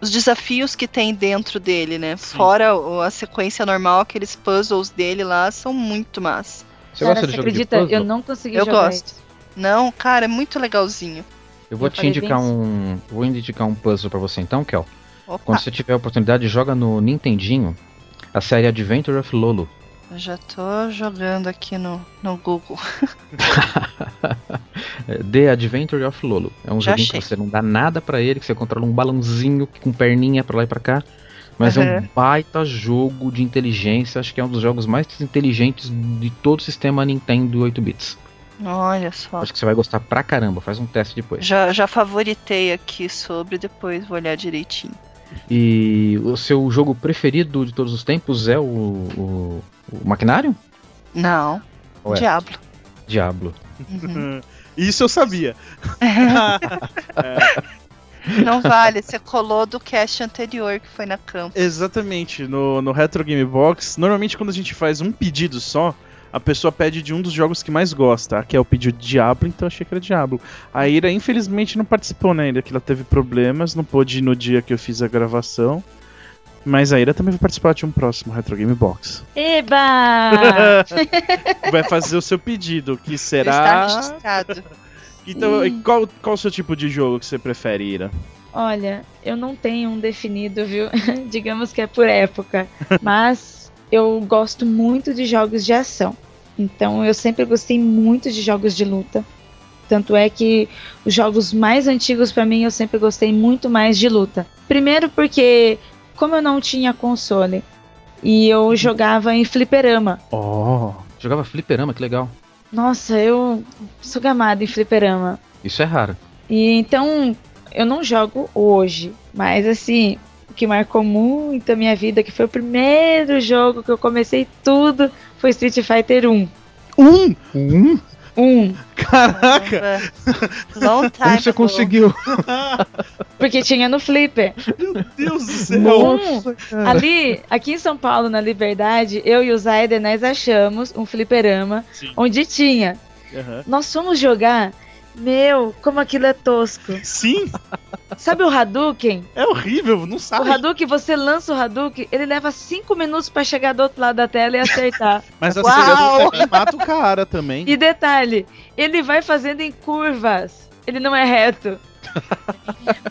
os desafios que tem dentro dele, né? Sim. Fora a sequência normal, aqueles puzzles dele lá são muito massa. Você Cara, gosta de você jogo acredita? de? Eu não consegui Eu jogar gosto. Não, cara, é muito legalzinho. Eu vou Eu te indicar bem um. Vou indicar um puzzle pra você então, Kel. Opa, Quando você tiver a oportunidade, joga no Nintendinho a série Adventure of Lolo. eu já tô jogando aqui no, no Google. (laughs) É, The Adventure of Lolo. É um Já joguinho achei. que você não dá nada pra ele, que você controla um balãozinho com perninha pra lá e pra cá. Mas é um baita jogo de inteligência. Acho que é um dos jogos mais inteligentes de todo o sistema Nintendo 8 bits. Olha só. Acho que você vai gostar pra caramba. Faz um teste depois. Já, já favoritei aqui sobre, depois vou olhar direitinho. E o seu jogo preferido de todos os tempos é o, o, o Maquinário? Não, Ou é? Diablo. Diablo. Uhum. (laughs) Isso eu sabia. (laughs) Não vale, você colou do cast anterior que foi na campo. Exatamente. No, no Retro Game Box, normalmente quando a gente faz um pedido só, a pessoa pede de um dos jogos que mais gosta. Aqui é o pedido de Diablo, então achei que era Diablo. A Ira, infelizmente, não participou né, ainda, que ela teve problemas, não pôde ir no dia que eu fiz a gravação. Mas a Ira também vai participar de um próximo Retro Game Box. Eba! (laughs) Vai fazer o seu pedido, que Está será. registrado. Então, e qual, qual o seu tipo de jogo que você prefere, Ira? Olha, eu não tenho um definido, viu? (laughs) Digamos que é por época. Mas eu gosto muito de jogos de ação. Então eu sempre gostei muito de jogos de luta. Tanto é que os jogos mais antigos pra mim eu sempre gostei muito mais de luta. Primeiro porque como eu não tinha console e eu jogava em fliperama. Oh. Jogava fliperama, que legal. Nossa, eu sou gamada em fliperama. Isso é raro. E então eu não jogo hoje, mas assim, que marcou muito a minha vida, que foi o primeiro jogo que eu comecei tudo, foi Street Fighter 1. Um! Um? 1. Caraca! Long (laughs) time Como você ago. conseguiu? (laughs) Porque tinha no Flipper. Meu Deus do céu! Um, ali, aqui em São Paulo, na Liberdade, eu e o Zayder, nós achamos um fliperama Sim. onde tinha. Aham. Nós fomos jogar Meu, como aquilo é tosco. Sim, Sabe o Hadouken? é horrível, não O sabe. Hadouken, você lança o Hadouken, ele leva 5 minutos pra chegar do outro lado da tela e acertar. (laughs) Mas a Uau! você mata o cara também. e detalhe, ele vai fazendo em curvas. Ele não é reto.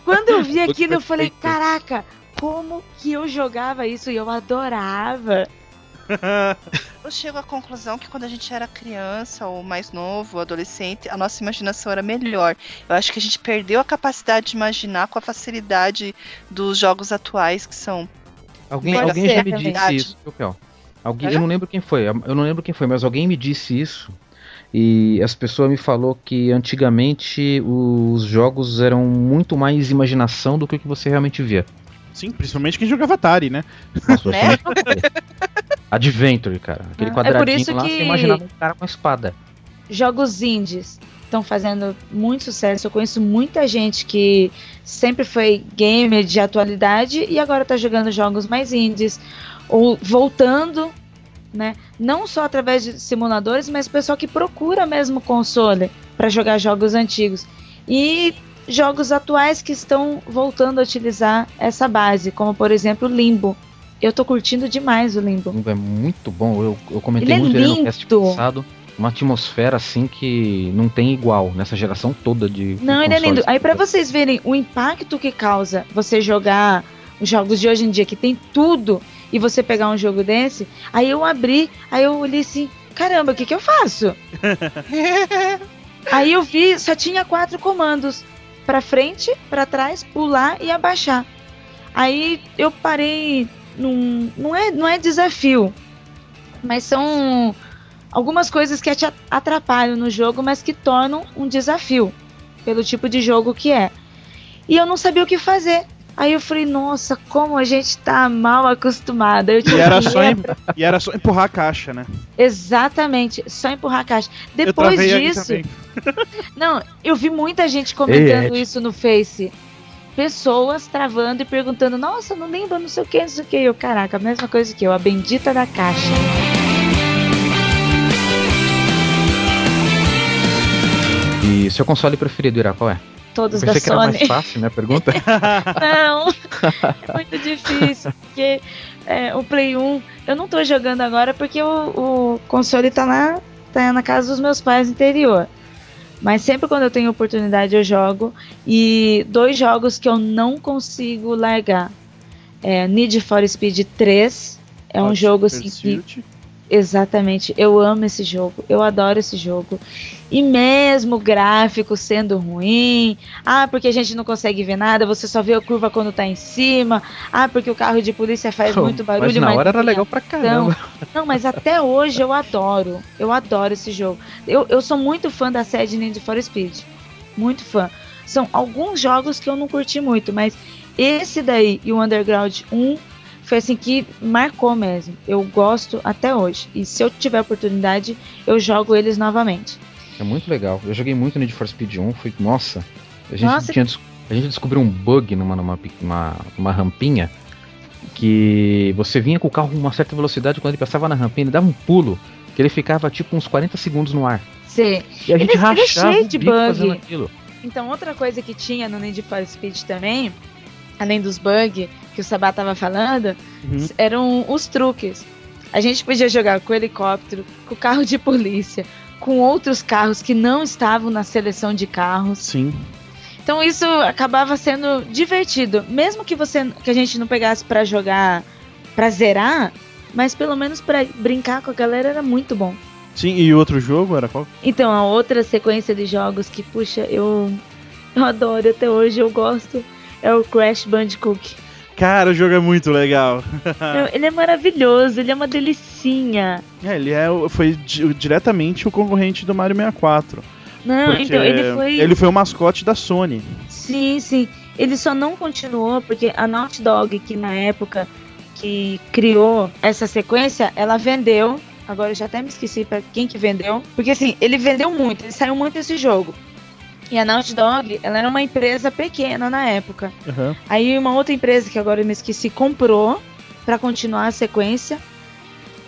Quando eu vi aquilo, eu falei, caraca, como que eu jogava isso? E eu adorava. (laughs) Eu chego à conclusão que quando a gente era criança, ou mais novo, adolescente, a nossa imaginação era melhor. Eu acho que a gente perdeu a capacidade de imaginar com a facilidade dos jogos atuais, que são. Alguém, Pode alguém já me disse isso, viu, Kel? Alguém, eu não lembro quem foi, eu não lembro quem foi, mas alguém me disse isso. E as pessoas me falou que antigamente os jogos eram muito mais imaginação do que o que você realmente via. Sim, principalmente quem jogava Atari, né? Nossa, Né? Adventure, cara. Aquele Ah, é quadradinho por isso lá, que- você imaginava um cara com espada. Jogos indies estão fazendo muito sucesso. Eu conheço muita gente que sempre foi gamer de atualidade e agora tá jogando jogos mais indies ou voltando, né? Não só através de simuladores, mas pessoal que procura mesmo console para jogar jogos antigos. E jogos atuais que estão voltando a utilizar essa base, como por exemplo Limbo. Eu tô curtindo demais o Limbo. É muito bom. Eu, eu comentei Ele é muito dele no cast passado. Uma atmosfera assim que não tem igual nessa geração toda de. de Não, ele é lindo. Aí pra vocês verem o impacto que causa você jogar os jogos de hoje em dia que tem tudo e você pegar um jogo desse, aí eu abri, aí eu olhei assim, caramba, o que que eu faço? (laughs) aí eu vi, só tinha quatro comandos: pra frente, pra trás, pular e abaixar. Aí eu parei num, não é não é desafio, mas são algumas coisas que te atrapalham no jogo, mas que tornam um desafio pelo tipo de jogo que é. E eu não sabia o que fazer. Aí eu falei, nossa, como a gente tá mal acostumada. Eu E era, só em- e era só empurrar a caixa, né? Exatamente, só empurrar a caixa. Depois disso. Não, eu vi muita gente comentando Ed. isso no Face. Pessoas travando e perguntando, nossa, não lembro, não sei o que, não sei o que. Eu, caraca, a mesma coisa que eu, a bendita da caixa. E seu console preferido, Ira, qual é? Todos da pensei que era Sony. mais fácil, né? a Pergunta. (laughs) Não, é muito difícil, porque é, o Play 1, eu não tô jogando agora porque o, o console tá lá, tá na casa dos meus pais no interior. Mas sempre quando eu tenho oportunidade eu jogo. E dois jogos que eu não consigo largar. É Need for Speed 3. É um Hot jogo assim que. Exatamente, eu amo esse jogo, eu adoro esse jogo. E mesmo o gráfico sendo ruim, ah, porque a gente não consegue ver nada, você só vê a curva quando tá em cima, ah, porque o carro de polícia faz muito barulho, mas na hora era legal pra caramba. não, mas até hoje eu adoro. Eu adoro esse jogo. Eu, eu sou muito fã da série Need for Speed. Muito fã. São alguns jogos que eu não curti muito, mas esse daí e o Underground 1 foi assim que marcou mesmo. Eu gosto até hoje. E se eu tiver oportunidade, eu jogo eles novamente. É muito legal. Eu joguei muito Need for Speed 1, foi. Nossa. A gente, Nossa. tinha a gente descobriu um bug numa, numa, pe- uma, uma rampinha que você vinha com o carro com uma certa velocidade, quando ele passava na rampinha, ele dava um pulo, que ele ficava tipo uns 40 segundos no ar. Sim. E a gente Ele- ele é rachava cheio o de bico bug. fazendo aquilo. Então, outra coisa que tinha no Need for Speed também, além dos bugs que o Sabá tava falando, Uhum. eram os truques. A gente podia jogar com o helicóptero, com o carro de polícia, com outros carros que não estavam na seleção de carros. Sim. Então isso acabava sendo divertido, mesmo que você que a gente não pegasse pra jogar, pra zerar, mas pelo menos pra brincar com a galera era muito bom. Sim, e outro jogo era qual? Então, a outra sequência de jogos que, puxa, eu, eu adoro até hoje, eu gosto, é o Crash Bandicoot. Cara, o jogo é muito legal. (laughs) Ele é maravilhoso, ele é uma delicinha. É, ele é, foi di- diretamente o concorrente do Mario 64. Não, então, ele foi... ele foi o mascote da Sony. Sim, sim. Ele só não continuou porque a Naughty Dog, que na época que criou essa sequência, ela vendeu. Agora eu já até me esqueci pra quem que vendeu. Porque assim, ele vendeu muito, ele saiu muito esse jogo. E a Naughty Dog, ela era uma empresa pequena na época. Aham. Aí uma outra empresa que agora eu me esqueci comprou pra continuar a sequência.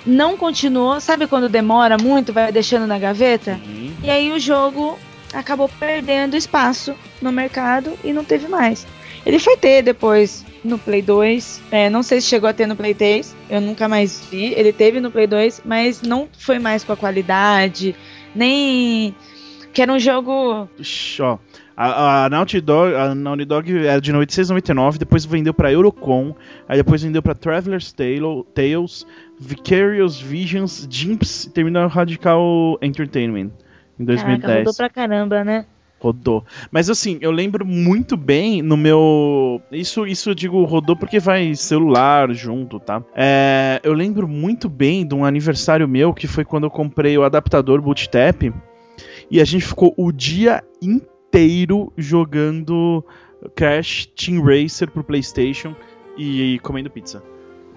Não continuou, sabe quando demora muito, vai deixando na gaveta? Sim. E aí o jogo acabou perdendo espaço no mercado e não teve mais. Ele foi ter depois no Play 2. É, não sei se chegou a ter no Play 3. Eu nunca mais vi. Ele teve no Play 2, mas não foi mais com a qualidade. Nem. Que era um jogo. Ó. A, a Naughty Dog, a Naughty Dog era de 96 99, depois vendeu pra Eurocom, aí depois vendeu pra Traveler's Tale- Tales, Vicarious Visions, Jimps e terminou Radical Entertainment em 2010. Caraca, rodou pra caramba, né? Rodou. Mas assim, eu lembro muito bem no meu. Isso, isso eu digo rodou porque vai celular junto, tá? É, eu lembro muito bem de um aniversário meu que foi quando eu comprei o adaptador Bootstrap e a gente ficou o dia inteiro jogando Crash Team Racer pro PlayStation e comendo pizza.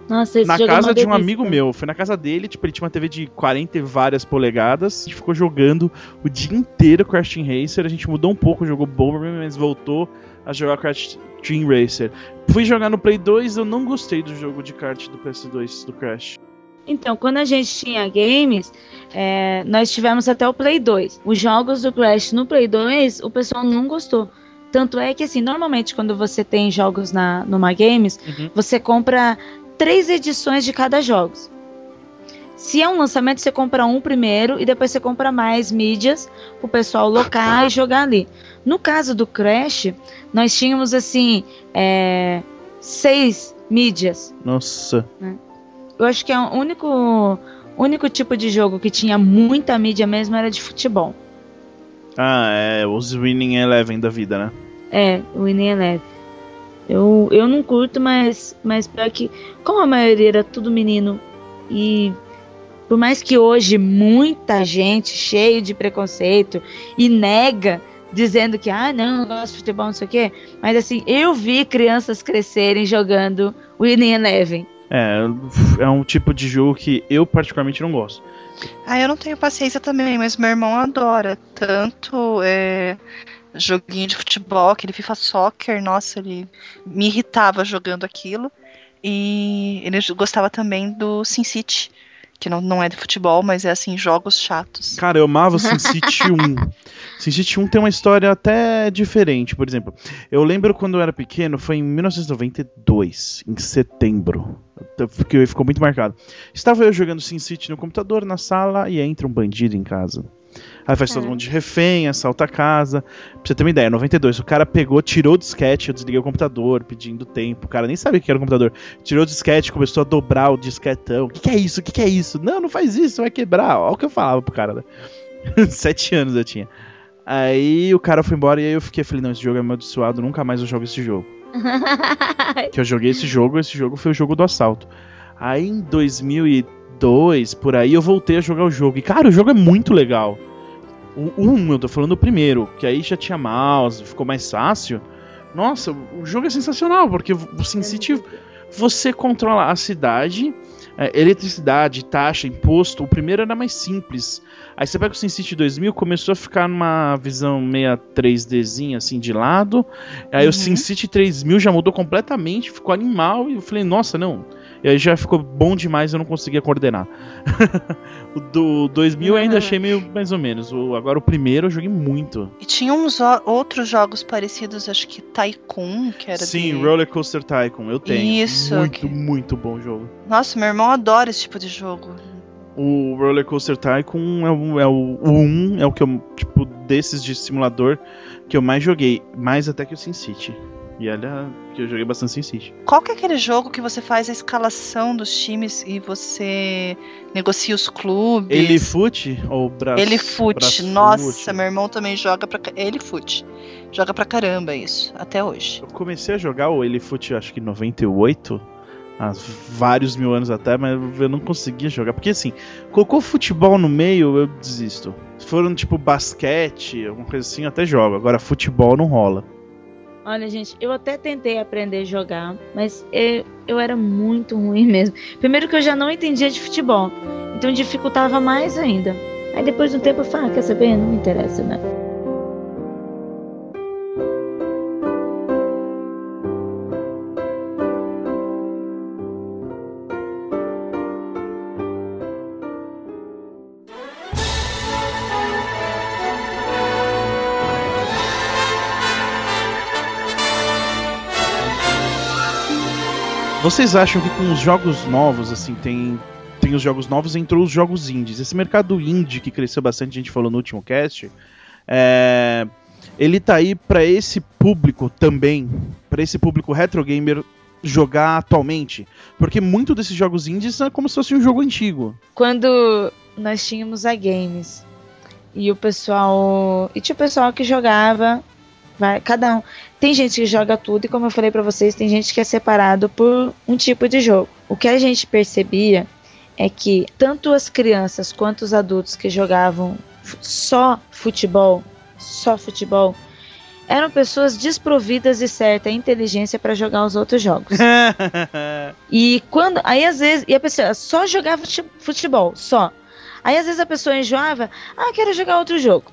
Nossa, esse Na é casa uma de um amigo meu. Foi na casa dele, tipo, ele tinha uma TV de 40 e várias polegadas. A gente ficou jogando o dia inteiro Crash Team Racer. A gente mudou um pouco, jogou Bomberman, mas voltou a jogar Crash Team Racer. Fui jogar no Play 2, eu não gostei do jogo de kart do PS2 do Crash. Então, quando a gente tinha games, é, nós tivemos até o Play 2. Os jogos do Crash no Play 2, o pessoal não gostou. Tanto é que, assim, normalmente quando você tem jogos na, numa games, Uhum. você compra três edições de cada jogo. Se é um lançamento, você compra um primeiro e depois você compra mais mídias pro pessoal locar e jogar ali. No caso do Crash, nós tínhamos assim é, seis mídias. Nossa. Eu acho que é o único, único tipo de jogo que tinha muita mídia mesmo era de futebol. Ah, é os Winning Eleven da vida, né? É, o Winning Eleven. Eu, eu não curto, mas, mas pior que. Como a maioria era tudo menino e. Por mais que hoje muita gente cheio de preconceito e nega, dizendo que, ah, não, não gosto de futebol, não sei o quê. Mas assim, eu vi crianças crescerem jogando Winning Eleven. É, é um tipo de jogo que eu particularmente não gosto. Ah, eu não tenho paciência também, mas meu irmão adora. Tanto é, joguinho de futebol, aquele FIFA Soccer, nossa, ele me irritava jogando aquilo. E ele gostava também do SimCity, que não, não é de futebol, mas é assim, jogos chatos. Cara, eu amava SimCity 1. (laughs) SimCity 1 tem uma história até diferente, por exemplo. Eu lembro quando eu era pequeno, foi em 1992, em setembro. Porque ficou muito marcado. Estava eu jogando SimCity no computador, na sala, e entra um bandido em casa. Aí faz todo mundo de refém, assalta a casa. Pra você ter uma ideia, 92, o cara pegou, tirou o disquete, eu desliguei o computador, pedindo tempo. O cara nem sabia o que era o computador. Tirou o disquete, começou a dobrar o disquetão. O que, que é isso? O que, que é isso? Não, não faz isso, vai quebrar. Olha o que eu falava pro cara, né? (laughs) Sete anos eu tinha. Aí o cara foi embora e aí eu fiquei, falei, não, esse jogo é amaldiçoado, nunca mais eu jogo esse jogo. (laughs) que eu joguei esse jogo, esse jogo foi o jogo do assalto. Aí em 2002, por aí, eu voltei a jogar o jogo. E cara, o jogo é muito legal. O 1, eu tô falando o primeiro, que aí já tinha mouse, ficou mais fácil. Nossa, o jogo é sensacional, porque o SimCity você controla a cidade, é, eletricidade, taxa, imposto. O primeiro era mais simples. Aí você pega o SimCity 2000, começou a ficar numa visão meia 3Dzinha assim de lado. Aí o SimCity 3000 já mudou completamente, ficou animal. E eu falei, nossa, não. E aí já ficou bom demais, eu não conseguia coordenar. (laughs) o do 2000 eu ainda achei meio mais ou menos. O, agora o primeiro eu joguei muito. E tinha uns outros jogos parecidos, acho que Tycoon, que era Sim, de... Roller Coaster Tycoon, eu tenho. Isso, Muito, que- muito bom jogo. Nossa, meu irmão adora esse tipo de jogo. O Roller Coaster Tycoon é o, é o, o 1, é o que eu, tipo, desses de simulador que eu mais joguei. Mais até que o SimCity. E olha que eu joguei bastante SimCity. Qual que é aquele jogo que você faz a escalação dos times e você negocia os clubes? Elefute ou Bras... Elefute. Brasfoot? Nossa, meu irmão também joga pra. ca- Elefute. Joga pra caramba isso, até hoje. Eu comecei a jogar o Elefute, acho que em 98, há vários mil anos até, mas eu não conseguia jogar. Porque assim, colocou futebol no meio, eu desisto. Se for tipo basquete, alguma coisa assim, eu até jogo. Agora futebol não rola. Olha, gente, eu até tentei aprender a jogar, mas eu, eu era muito ruim (laughs) mesmo. Primeiro que eu já não entendia de futebol, então dificultava mais ainda. Aí depois de um tempo eu falei, ah, quer saber? Não me interessa, né? Vocês acham que com os jogos novos, assim, tem, tem os jogos novos, entrou os jogos indies. Esse mercado indie que cresceu bastante, a gente falou no último cast, é, ele tá aí pra esse público também, pra esse público retro gamer jogar atualmente, porque muito desses jogos indies é como se fosse um jogo antigo. Quando nós tínhamos a games e o pessoal. E tinha o pessoal que jogava. Vai, cada um. Tem gente que joga tudo, e como eu falei pra vocês, tem gente que é separado por um tipo de jogo. O que a gente percebia é que tanto as crianças quanto os adultos que jogavam só futebol, só futebol, eram pessoas desprovidas de certa inteligência para jogar os outros jogos. (laughs) E quando. Aí às vezes. E a pessoa só jogava fute- futebol, só. Aí às vezes a pessoa enjoava, ah, quero jogar outro jogo.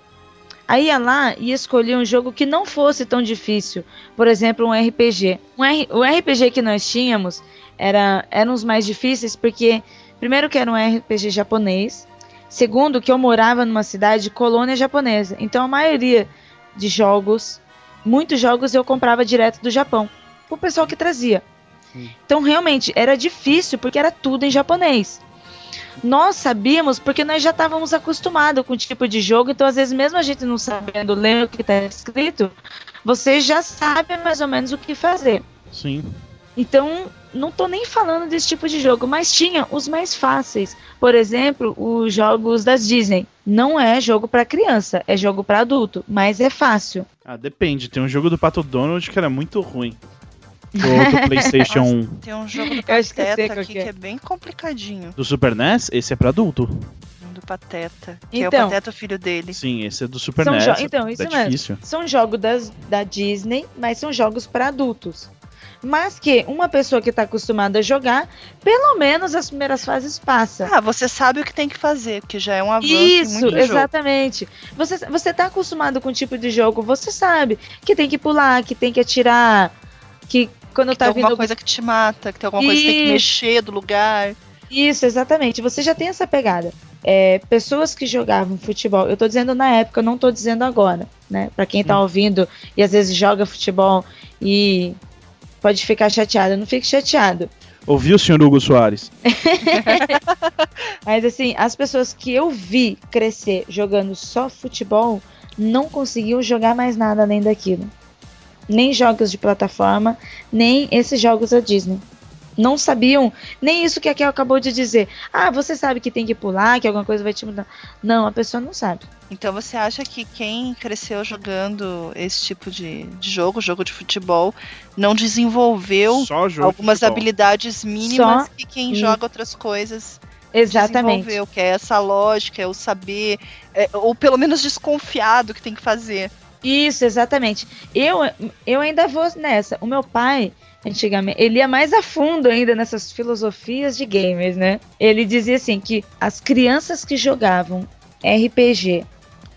Aí ia lá e escolhia um jogo que não fosse tão difícil. Por exemplo, um RPG. Um R- o RPG que nós tínhamos era, eram os mais difíceis porque, primeiro, que era um RPG japonês. Segundo, que eu morava numa cidade colônia japonesa. Então a maioria de jogos, muitos jogos eu comprava direto do Japão. O pessoal que trazia. Então realmente era difícil porque era tudo em japonês. Nós sabíamos porque nós já estávamos acostumados com o tipo de jogo, então às vezes mesmo a gente não sabendo ler o que está escrito, você já sabe mais ou menos o que fazer. Sim. Então, não tô nem falando desse tipo de jogo, mas tinha os mais fáceis. Por exemplo, os jogos das Disney. Não é jogo para criança, é jogo para adulto, mas é fácil. Ah, depende. Tem um jogo do Pato Donald que era muito ruim. Do (laughs) PlayStation 1. Tem um jogo do Pateta aqui que é. que é bem complicadinho. Do Super NES, esse é pra adulto. Do Pateta. Que é o Então. Pateta, o filho dele. Sim, esse é do Super São NES. jo- então, isso é mesmo. difícil. São jogos das, da Disney, mas são jogos para adultos. Mas que uma pessoa que está acostumada a jogar, pelo menos as primeiras fases passa. Ah, você sabe o que tem que fazer, que já é um avanço Isso, muito jogo. exatamente. Você, você tá acostumado com o tipo de jogo, você sabe que tem que pular, que tem que atirar, que quando Que tá tem alguma vindo. coisa que te mata, que tem alguma coisa que tem que Isso. mexer do lugar. Isso, exatamente. Você já tem essa pegada. É, pessoas que jogavam futebol, eu tô dizendo na época, eu não tô dizendo agora, né? Pra quem tá ouvindo e às vezes joga futebol e pode ficar chateado, não fique chateado. Ouviu, senhor Hugo Soares? (laughs) (laughs) Mas assim, as pessoas que eu vi crescer jogando só futebol não conseguiam jogar mais nada além daquilo. Nem jogos de plataforma, nem esses jogos da Disney. Não sabiam nem isso que a Kel acabou de dizer. Ah, você sabe que tem que pular, que alguma coisa vai te mudar. Não, a pessoa não sabe. Então você acha que quem cresceu jogando esse tipo de, de jogo, jogo de futebol, não desenvolveu de algumas futebol. habilidades mínimas Só que quem isso. joga outras coisas Exatamente. desenvolveu, que é essa lógica, é o saber, é, ou pelo menos desconfiado que tem que fazer. Isso, exatamente. Eu, eu ainda vou nessa. O meu pai, antigamente, ele ia mais a fundo ainda nessas filosofias de gamers, né? Ele dizia assim que as crianças que jogavam RPG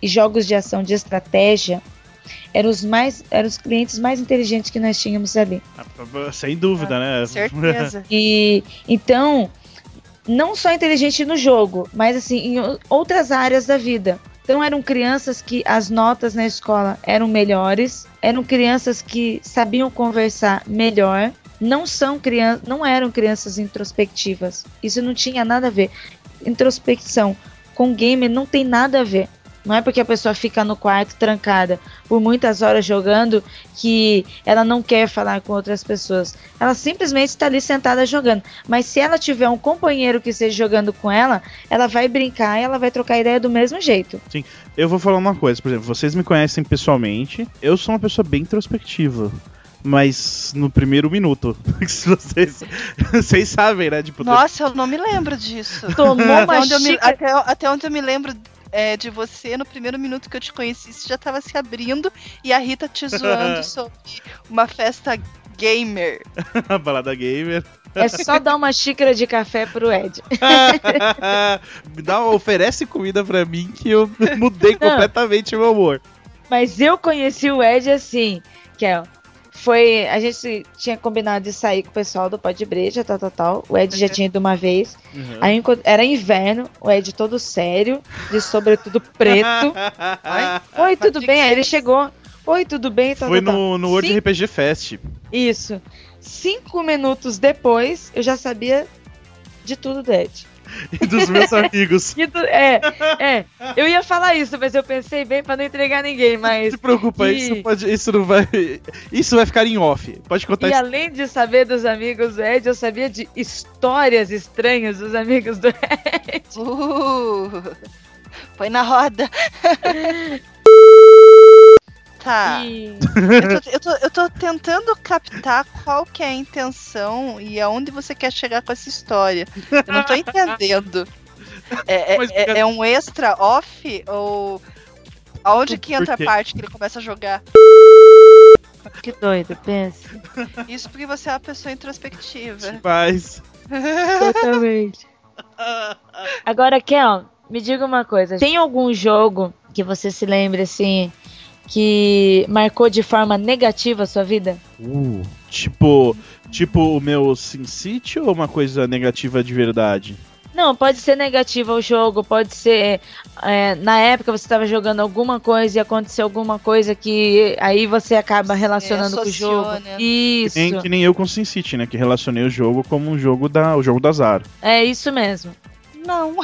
e jogos de ação de estratégia eram os mais eram os clientes mais inteligentes que nós tínhamos ali. Sem dúvida, né? Certeza. (laughs) E então, não só inteligente no jogo, mas assim, em outras áreas da vida. Então eram crianças que as notas na escola eram melhores, eram crianças que sabiam conversar melhor, não são crianças, não eram crianças introspectivas. Isso não tinha nada a ver. Introspecção com gamer não tem nada a ver. Não é porque a pessoa fica no quarto trancada por muitas horas jogando que ela não quer falar com outras pessoas. Ela simplesmente está ali sentada jogando. Mas se ela tiver um companheiro que esteja jogando com ela, ela vai brincar e ela vai trocar ideia do mesmo jeito. Eu vou falar uma coisa, por exemplo, vocês me conhecem pessoalmente, eu sou uma pessoa bem introspectiva. Mas no primeiro minuto. (laughs) Se vocês, (laughs) vocês sabem, né? Tipo, Nossa, eu não me lembro disso. Tomou até, uma onde me, até, até onde eu me lembro é, de você, no primeiro minuto que eu te conheci, você já tava se abrindo e a Rita te zoando (laughs) sobre uma festa gamer. a (laughs) balada gamer. É só dar uma xícara de café pro Ed. Me (laughs) dá, oferece comida pra mim que eu mudei Não. completamente meu humor. Mas eu conheci o Ed assim, Kel. Foi. A gente tinha combinado de sair com o pessoal do Pó de Breja, tal, tal, tal. O Ed já Uhum. tinha ido uma vez. Uhum. Aí era inverno, o Ed todo sério, de sobretudo preto. (laughs) Oi, tudo bem? Aí ele chegou. Oi, tudo bem? Tal, Foi tal, no, no World Sim, RPG Fest. Isso. cinco minutos depois, eu já sabia de tudo do Ed. (laughs) E dos meus amigos. (laughs) E do- é, é. Eu ia falar isso, mas eu pensei bem pra não entregar ninguém, Não mas. se preocupa, E- isso, pode, isso não vai. Isso vai ficar em off. Pode contar E isso. além de saber dos amigos do Ed, eu sabia de histórias estranhas dos amigos do Ed. (laughs) Uh, põe na roda. Tá. E- Eu tô, eu, tô, eu tô tentando captar qual que é a intenção e aonde você quer chegar com essa história. Eu não tô entendendo. É, é- Mas- é- é um extra off ou aonde que entra a parte que ele começa a jogar? Que doido, pensa. Isso porque você é uma pessoa introspectiva. Mas. Totalmente. Agora, Kel, me diga uma coisa. Tem algum jogo que você se lembre, assim, que marcou de forma negativa a sua vida? Uh, tipo. Tipo o meu Sin City ou uma coisa negativa de verdade? Não, pode ser negativo o jogo, pode ser é, na época você estava jogando alguma coisa e aconteceu alguma coisa que aí você acaba relacionando com o jogo. né? Isso, Que nem, que nem eu com Sin City, né? Que relacionei o jogo como um jogo da, o jogo da Zara. é isso mesmo. Não.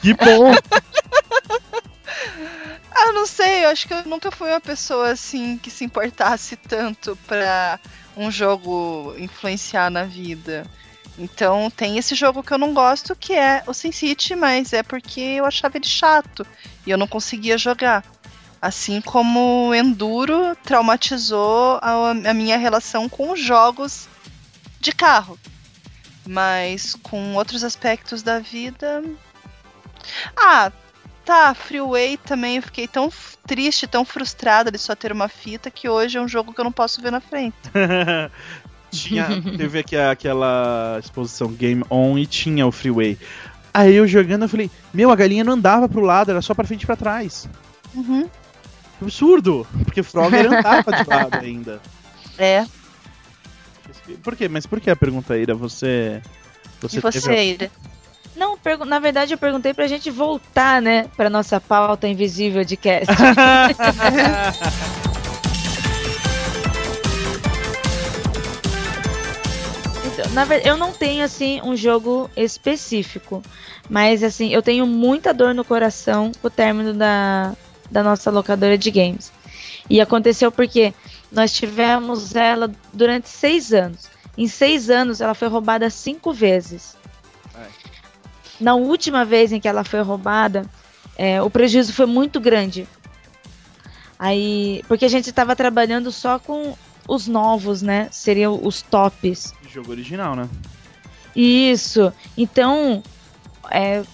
Que bom! (laughs) Ah, eu não sei, eu acho que eu nunca fui uma pessoa assim que se importasse tanto pra um jogo influenciar na vida. Então tem esse jogo que eu não gosto, que é o Sin City, mas é porque eu achava ele chato e eu não conseguia jogar. Assim como o Enduro traumatizou a, a minha relação com os jogos de carro. Mas com outros aspectos da vida. Ah, Tá, Freeway também eu fiquei tão triste, tão frustrada de só ter uma fita que hoje é um jogo que eu não posso ver na frente. (laughs) tinha, teve aqui aquela exposição Game On e tinha o Freeway. Aí eu jogando, eu falei, meu, a galinha não andava pro lado, era só pra frente e pra trás. Uhum. Absurdo! Porque o Frogger (laughs) andava de lado ainda. É. Por quê? Mas por que a pergunta, Ira? Você. Você, e você, teve- Ira? Não, na verdade eu perguntei pra gente voltar, né, pra nossa pauta invisível de cast. (laughs) Então, na verdade, eu não tenho assim um jogo específico, mas assim, eu tenho muita dor no coração com o término da, da nossa locadora de games. E aconteceu porque nós tivemos ela durante seis anos. Em seis anos, ela foi roubada cinco vezes. Na última vez em que ela foi roubada, é, o prejuízo foi muito grande. Aí, porque a gente estava trabalhando só com os novos, né? Seriam os tops. Jogo original, né? Isso. Então, é,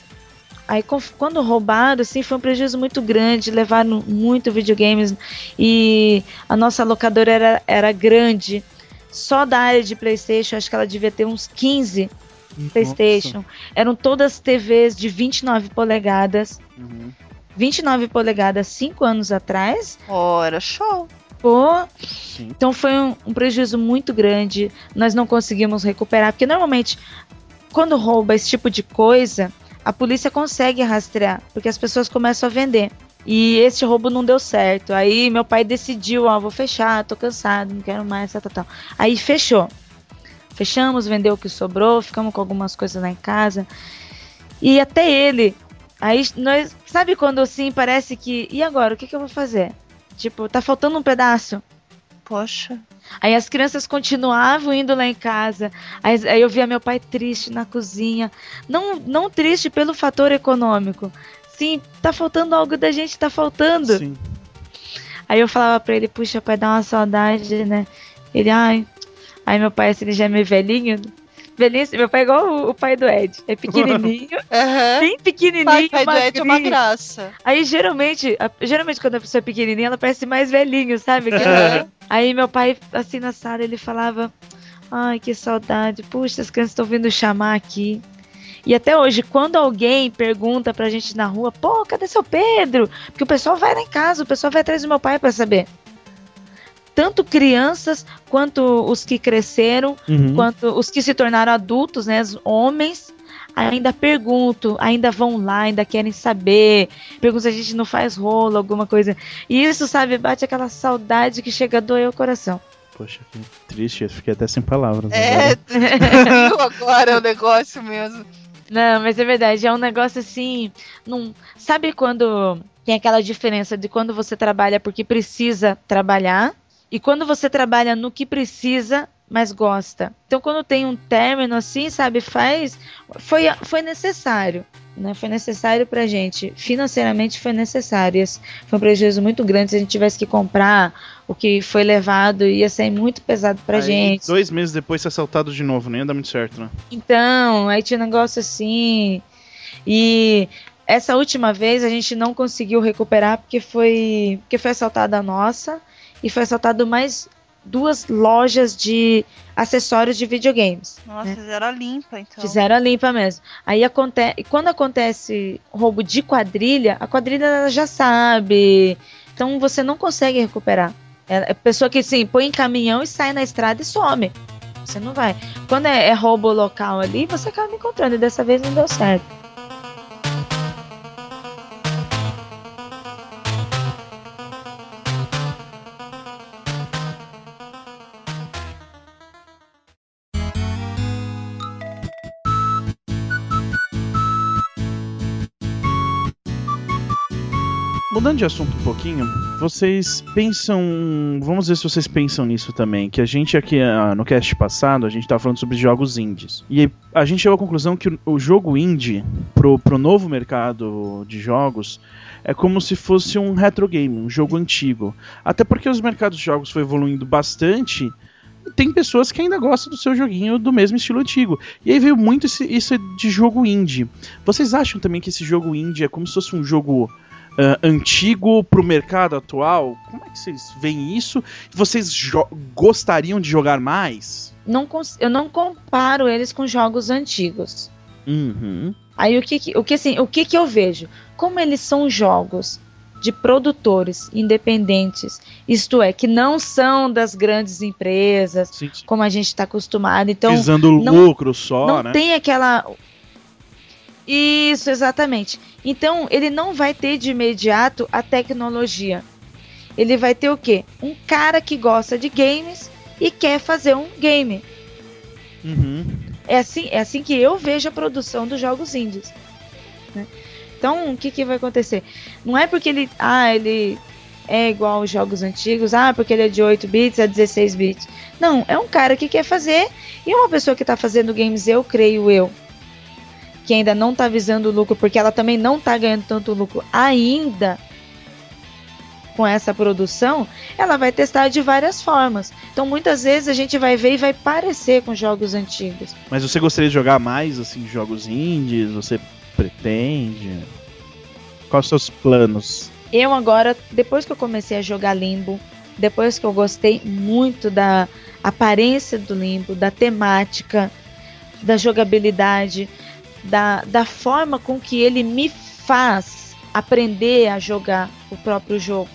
aí quando roubado, assim, foi um prejuízo muito grande, levaram muito videogames e a nossa locadora era, era grande. Só da área de PlayStation, acho que ela devia ter uns 15 PlayStation. Eram todas TVs de 29 polegadas. Nossa. Uhum. 29 polegadas 5 anos atrás. Ora, show. Pô, Sim. então foi um, um prejuízo muito grande. Nós não conseguimos recuperar, porque normalmente quando rouba esse tipo de coisa, a polícia consegue rastrear, porque as pessoas começam a vender. E esse roubo não deu certo. Aí meu pai decidiu, ó, vou fechar, tô cansado, não quero mais, tal, tal, tal. Aí fechou. Fechamos, vendeu o que sobrou, ficamos com algumas coisas lá em casa. E até ele. Aí nós. Sabe quando assim parece que. E agora? O que, que eu vou fazer? Tipo, tá faltando um pedaço. Poxa. Aí as crianças continuavam indo lá em casa. Aí, aí eu via meu pai triste na cozinha. Não, não triste pelo fator econômico. Sim, tá faltando algo da gente, tá faltando. Sim. Aí eu falava pra ele, puxa, pai, dá uma saudade, né? Ele, ai. Aí meu pai, assim, ele já é meio velhinho. Velhinho, assim, meu pai é igual o, o pai do Ed. É pequenininho, (laughs) Aham. bem pequenininho, Pai, pai do Ed é uma magrinho. graça. Aí geralmente, a- geralmente quando a pessoa é pequenininha, ela parece mais velhinho, sabe? Aham. Aí meu pai, assim na sala, ele falava: Ai, que saudade, puxa, as crianças estão vindo chamar aqui. E até hoje, quando alguém pergunta pra gente na rua, pô, cadê seu Pedro? Porque o pessoal vai lá em casa, o pessoal vai atrás do meu pai pra saber. Tanto crianças quanto os que cresceram, Uhum. quanto os que se tornaram adultos, né, os homens, ainda perguntam, ainda vão lá, ainda querem saber, perguntam se a gente não faz rolo, alguma coisa. E isso, sabe, bate aquela saudade que chega a doer o coração. Poxa, que triste, eu fiquei até sem palavras. É, agora. (laughs) agora o negócio mesmo. Não, mas é verdade, é um negócio assim. Não... Sabe quando tem aquela diferença de quando você trabalha porque precisa trabalhar e quando você trabalha no que precisa, mas gosta. Então, quando tem um término assim, sabe, faz. Foi, foi necessário. Né? Foi necessário pra gente. Financeiramente foi necessário. Esse foi um prejuízo muito grande. Se a gente tivesse que comprar o que foi levado, ia sair muito pesado pra Aí, gente. Dois meses depois ser assaltado de novo, nem ia dar muito certo, né? Então, aí tinha um negócio assim. E essa última vez a gente não conseguiu recuperar porque foi, porque foi assaltada a nossa e foi assaltado mais duas lojas de acessórios de videogames. Nossa, É. fizeram a limpa, então. Fizeram a limpa mesmo. Aí acontece, quando acontece roubo de quadrilha, a quadrilha já sabe. Então você não consegue recuperar. É é pessoa que assim, põe em caminhão e sai na estrada e some. Você não vai. Quando é, é roubo local ali, você acaba encontrando. E dessa vez não deu certo. Mudando de assunto um pouquinho, vocês pensam. Vamos ver se vocês pensam nisso também. Que a gente aqui ah, no cast passado, a gente tava falando sobre jogos indies. E a gente chegou à conclusão que o, jogo indie, pro, pro novo mercado de jogos, é como se fosse um retro game, um jogo antigo. Até porque os mercados de jogos foi evoluindo bastante. Tem pessoas que ainda gostam do seu joguinho do mesmo estilo antigo. E aí veio muito esse- isso de jogo indie. Vocês acham também que esse jogo indie é como se fosse um jogo ah, antigo pro mercado atual? Como é que vocês veem isso? Vocês gostariam de jogar mais? Não eu não comparo eles com jogos antigos. Uhum. Aí o que, que- o que assim, o que que eu vejo? Como eles são jogos de produtores independentes, isto é, que não são das grandes empresas, Sim, sim. como a gente está acostumado. Então, Visando não- lucro só, não né? tem aquela. Isso, exatamente. Então, ele não vai ter de imediato a tecnologia. Ele vai ter o quê? Um cara que gosta de games e quer fazer um game. Uhum. É assim, é assim que eu vejo a produção dos jogos indies. né? Então, o que, que vai acontecer? Não é porque ele, ah, ele é igual aos jogos antigos, ah, porque ele é de 8 bits, é 16 bits. Não, é um cara que quer fazer e uma pessoa que está fazendo games, eu creio eu, que ainda não está visando lucro, porque ela também não está ganhando tanto lucro ainda com essa produção, ela vai testar de várias formas. Então, muitas vezes a gente vai ver e vai parecer com jogos antigos. Mas você gostaria de jogar mais assim jogos indies? Você pretende? Quais os seus planos? Eu agora, depois que eu comecei a jogar Limbo, depois que eu gostei muito da aparência do Limbo, da temática, da jogabilidade, da, da forma com que ele me faz aprender a jogar o próprio jogo,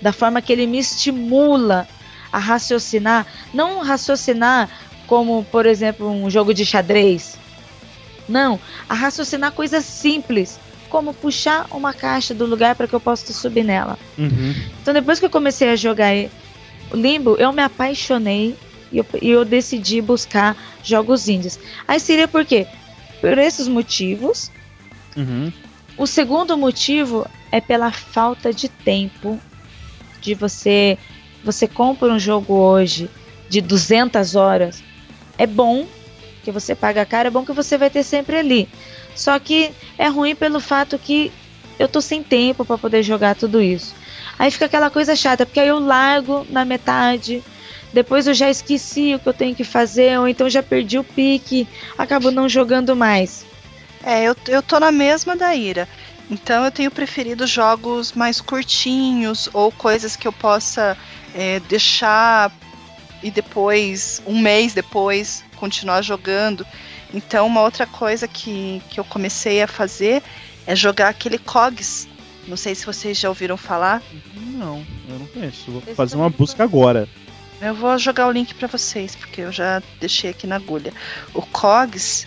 da forma que ele me estimula a raciocinar, não raciocinar como, por exemplo, um jogo de xadrez. Não, a raciocinar coisas simples, como puxar uma caixa do lugar para que eu possa subir nela. Uhum. Então depois que eu comecei a jogar o Limbo, eu me apaixonei e eu, e eu decidi buscar jogos indies. Aí seria por quê? Por esses motivos. Uhum. O segundo motivo é pela falta de tempo de você você compra um jogo hoje de 200 horas. É bom que você paga caro, é bom que você vai ter sempre ali. Só que é ruim pelo fato que eu tô sem tempo para poder jogar tudo isso. Aí fica aquela coisa chata, porque aí eu largo na metade, depois eu já esqueci o que eu tenho que fazer, ou então já perdi o pique, acabo não jogando mais. É, eu, eu tô na mesma da Ira. Então eu tenho preferido jogos mais curtinhos ou coisas que eu possa é, deixar e depois, um mês depois, continuar jogando. Então uma outra coisa que, que eu comecei a fazer é jogar aquele COGS. Não sei se vocês já ouviram falar. Não, eu não conheço. Vou fazer uma busca agora. Eu vou jogar o link pra vocês, porque eu já deixei aqui na agulha. O COGS,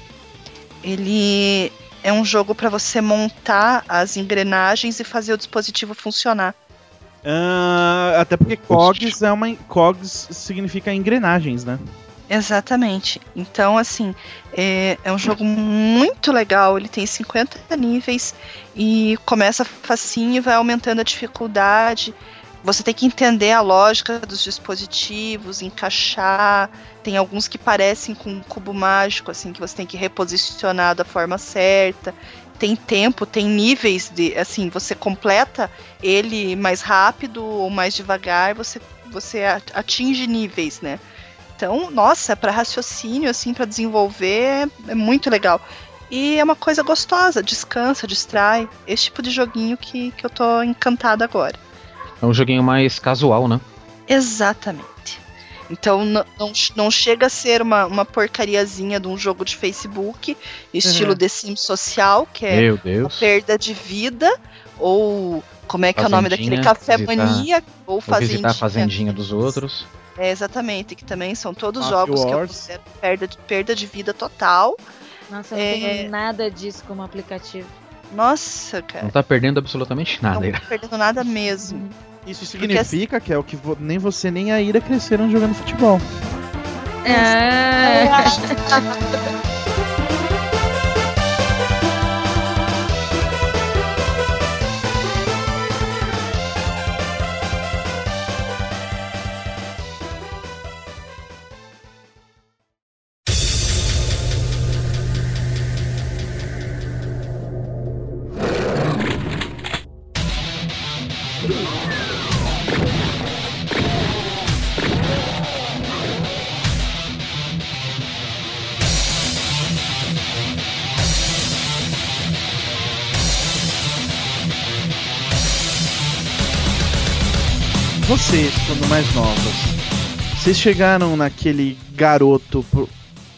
ele é um jogo para você montar as engrenagens e fazer o dispositivo funcionar. Ah, até porque COGS é uma. COGS significa engrenagens, né? Exatamente. Então, assim, é, é um jogo muito legal. Ele tem 50 níveis e começa facinho e vai aumentando a dificuldade. Você tem que entender a lógica dos dispositivos, encaixar. Tem alguns que parecem com um cubo mágico, assim, que você tem que reposicionar da forma certa. Tem tempo, tem níveis de. Assim, você completa ele mais rápido ou mais devagar, você, você atinge níveis, né? Então, nossa, para raciocínio, assim, para desenvolver, é, é muito legal. E é uma coisa gostosa, descansa, distrai. Esse tipo de joguinho que, que eu tô encantada agora. É um joguinho mais casual, né? Exatamente. Então não, não chega a ser uma, uma porcariazinha de um jogo de Facebook, estilo Uhum. The Sims social, que é Meu a Deus. perda de vida, ou como é que é o nome daquele café visitar- mania, ou fazendinha. visitar a fazendinha dos outros. É, exatamente, que também são todos Mafia jogos que eu Wars. considero perda de, perda de vida total. Nossa, eu não É. tenho nada disso como aplicativo. Nossa, cara. Não tá perdendo absolutamente Não nada. tô perdendo nada mesmo. Isso Porque significa que é o que vo- nem você nem a Ira cresceram jogando futebol. É. (laughs) Vocês, quando mais novas, vocês chegaram naquele garoto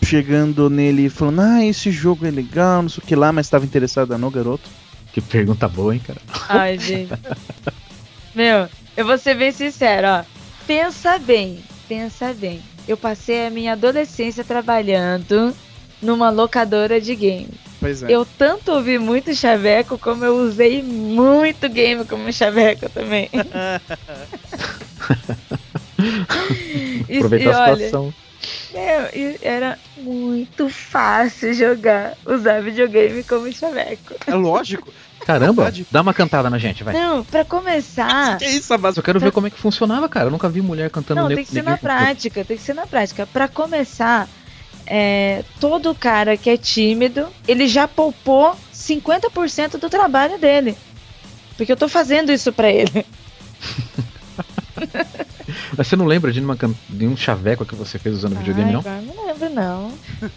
chegando nele e falando, ah, esse jogo é legal, não sei o que lá, mas estava interessada no garoto? Que pergunta boa, hein, cara? Ai, gente. Meu, eu vou ser bem sincero, ó. Pensa bem, pensa bem. Eu passei a minha adolescência trabalhando numa locadora de games. Pois é. Eu tanto ouvi muito chaveco, como eu usei muito game como chaveco também. (laughs) (laughs) E- Aproveitar e a olha, situação. meu, e era muito fácil jogar, usar videogame como chaveco. É lógico. Caramba, dá uma cantada na gente, vai. Não, pra começar, (laughs) Que isso, Mas eu quero ver como é que funcionava, cara. Eu nunca vi mulher cantando Não, tem que ser na com- prática, tem que ser na prática. Pra começar, é, todo cara que é tímido, ele já poupou 50% do trabalho dele. Porque eu tô fazendo isso pra ele. (laughs) Mas você não lembra de, uma, de um chaveco que você fez usando videogame, Ai, não? agora não lembro, não.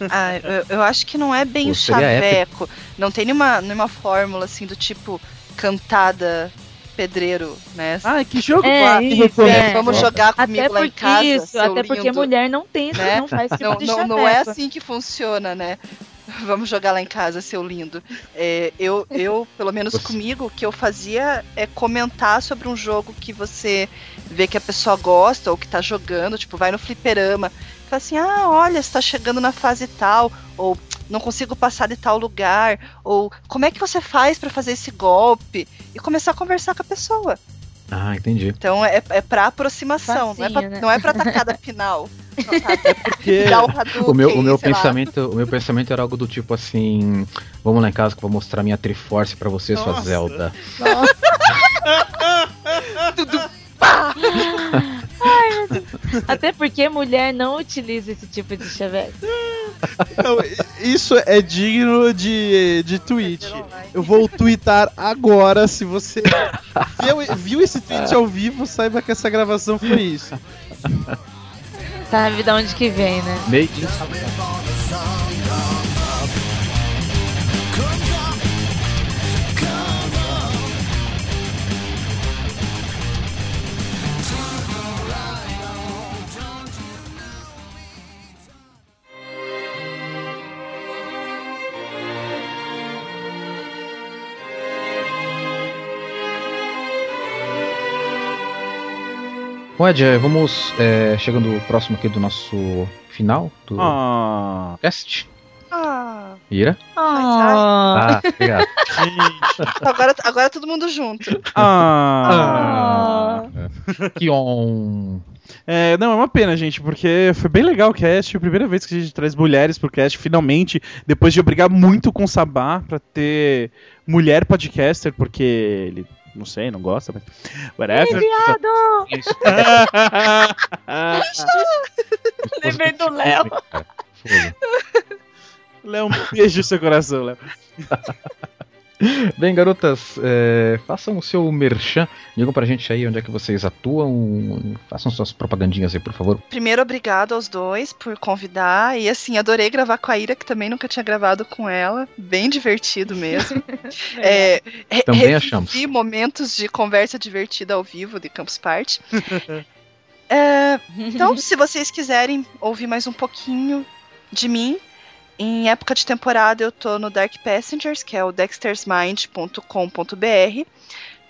Ah, eu, eu acho que não é bem Pô, o chaveco. Não tem nenhuma, nenhuma fórmula assim do tipo cantada pedreiro, né? Ah, que jogo É, lá, isso, é. Vamos jogar comigo Até lá em casa. isso, seu até porque lindo. mulher não tem, né? não faz tipo Não, de não, chaveco. não é assim que funciona, né? (laughs) Vamos jogar lá em casa, seu lindo. É, eu, eu, pelo menos comigo, o que eu fazia é comentar sobre um jogo que você vê que a pessoa gosta ou que tá jogando, tipo, vai no fliperama. Fala assim, ah, olha, você tá chegando na fase tal, ou não consigo passar de tal lugar, ou como é que você faz pra fazer esse golpe? E começar a conversar com a pessoa. Ah, entendi. Então é, é pra aproximação, não é pra, né? não é pra tacada final. Sabe? Porque (laughs) o meu, o meu lá. pensamento, o meu pensamento era algo do tipo assim, vamos lá em casa que eu vou mostrar minha Triforce pra você, sua Nossa. (laughs) Zelda. Até porque mulher não utiliza esse tipo de chaveco. Não, isso é digno de, de tweet. Eu vou twittar agora. Se você viu, viu esse tweet ao vivo, saiba que essa gravação foi isso. Sabe de onde que vem, né? Made in Bom, Ed, é, vamos é, chegando próximo aqui do nosso final do Ah, cast. Ah, Ira? Ah, Ah, obrigado. (laughs) agora, agora todo mundo junto. Ah. Kion. É, não, é uma pena, gente, porque foi bem legal o cast. A primeira vez que a gente traz mulheres pro cast, finalmente, depois de brigar muito com o Sabá pra ter mulher podcaster, porque ele. Não sei, não gosta, mas. Whatever. Viado! Isso. (laughs) (laughs) Lembrei do Léo. Léo, um beijo no seu coração, Léo. (laughs) Bem, garotas, é, façam o seu merchan. Digam pra gente aí onde é que vocês atuam. Façam suas propagandinhas aí, por favor. Primeiro, obrigado aos dois por convidar. E assim, adorei gravar com a Ira, que também nunca tinha gravado com ela. Bem divertido mesmo. (laughs) é, re- Também achamos. momentos de conversa divertida ao vivo de Campus Party. (laughs) É, então, se vocês quiserem ouvir mais um pouquinho de mim, em época de temporada eu tô no Dark Passengers, que é o dextersmind.com.br.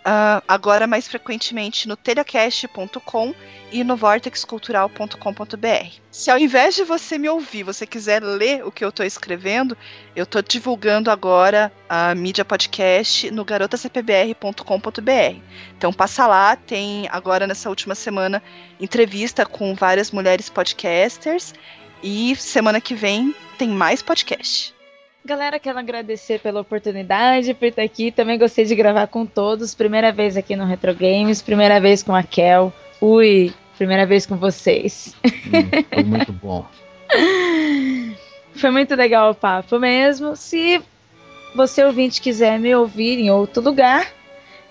Ah, agora mais frequentemente no telhacast.com e no vortexcultural.com.br. Se ao invés de você me ouvir, você quiser ler o que eu tô escrevendo, eu tô divulgando agora a mídia podcast no garotacpbr.com.br. Então passa lá, tem agora nessa última semana entrevista com várias mulheres podcasters e semana que vem tem mais podcast. Galera, quero agradecer pela oportunidade, por estar aqui. Também gostei de gravar com todos. Primeira vez aqui no Retro Games, primeira vez com a Kel. Ui, primeira vez com vocês. Hum, foi (laughs) muito bom. Foi muito legal o papo mesmo. Se você ouvinte quiser me ouvir em outro lugar,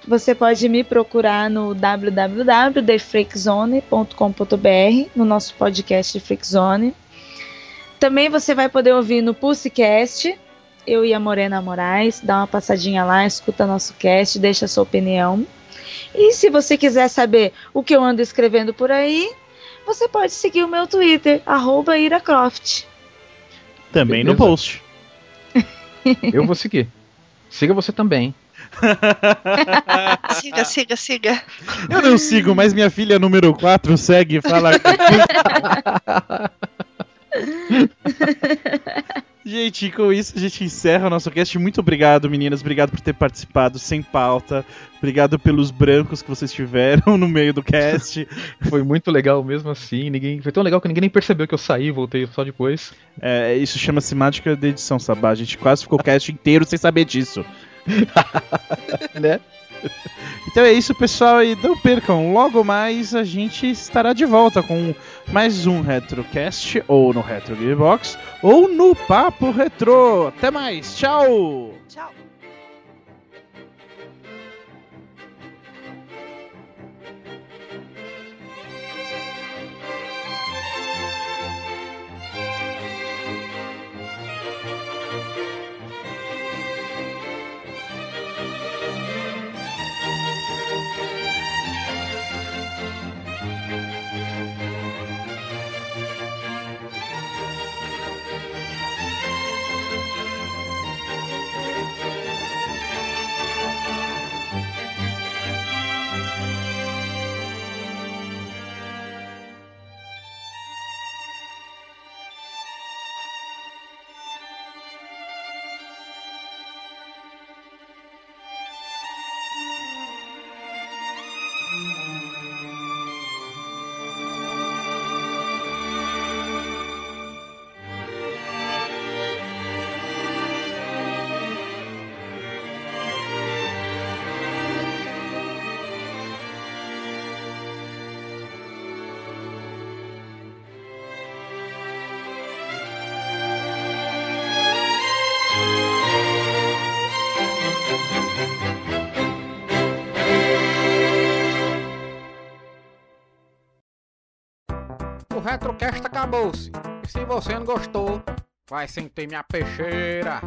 você pode me procurar no www.thefreakzone.com.br, no nosso podcast Freakzone. Também você vai poder ouvir no Pulsecast, eu e a Morena Moraes. Dá uma passadinha lá, escuta nosso cast, deixa a sua opinião. E se você quiser saber o que eu ando escrevendo por aí, você pode seguir o meu Twitter, arroba iracroft. Também no Beleza. post. (laughs) Eu vou seguir. Siga você também. (laughs) Siga, siga, siga. Eu não sigo, mas minha filha número 4 segue e fala. (laughs) (laughs) gente, com isso a gente encerra o nosso cast. Muito obrigado, meninas. Obrigado por ter participado sem pauta. Obrigado pelos brancos que vocês tiveram (laughs) no meio do cast. (laughs) Foi muito legal mesmo assim. Ninguém, foi tão legal que ninguém nem percebeu que eu saí e voltei só depois. É, isso chama-se mágica da edição, Sabá. A gente quase ficou o cast inteiro sem saber disso. Né? (laughs) Então é isso, pessoal, e não percam, logo mais a gente estará de volta com mais um Retrocast, ou no Retro Gearbox, ou no Papo Retro. Até mais, tchau! Tchau. Retrocast acabou-se. E se você não gostou, vai sentir minha peixeira.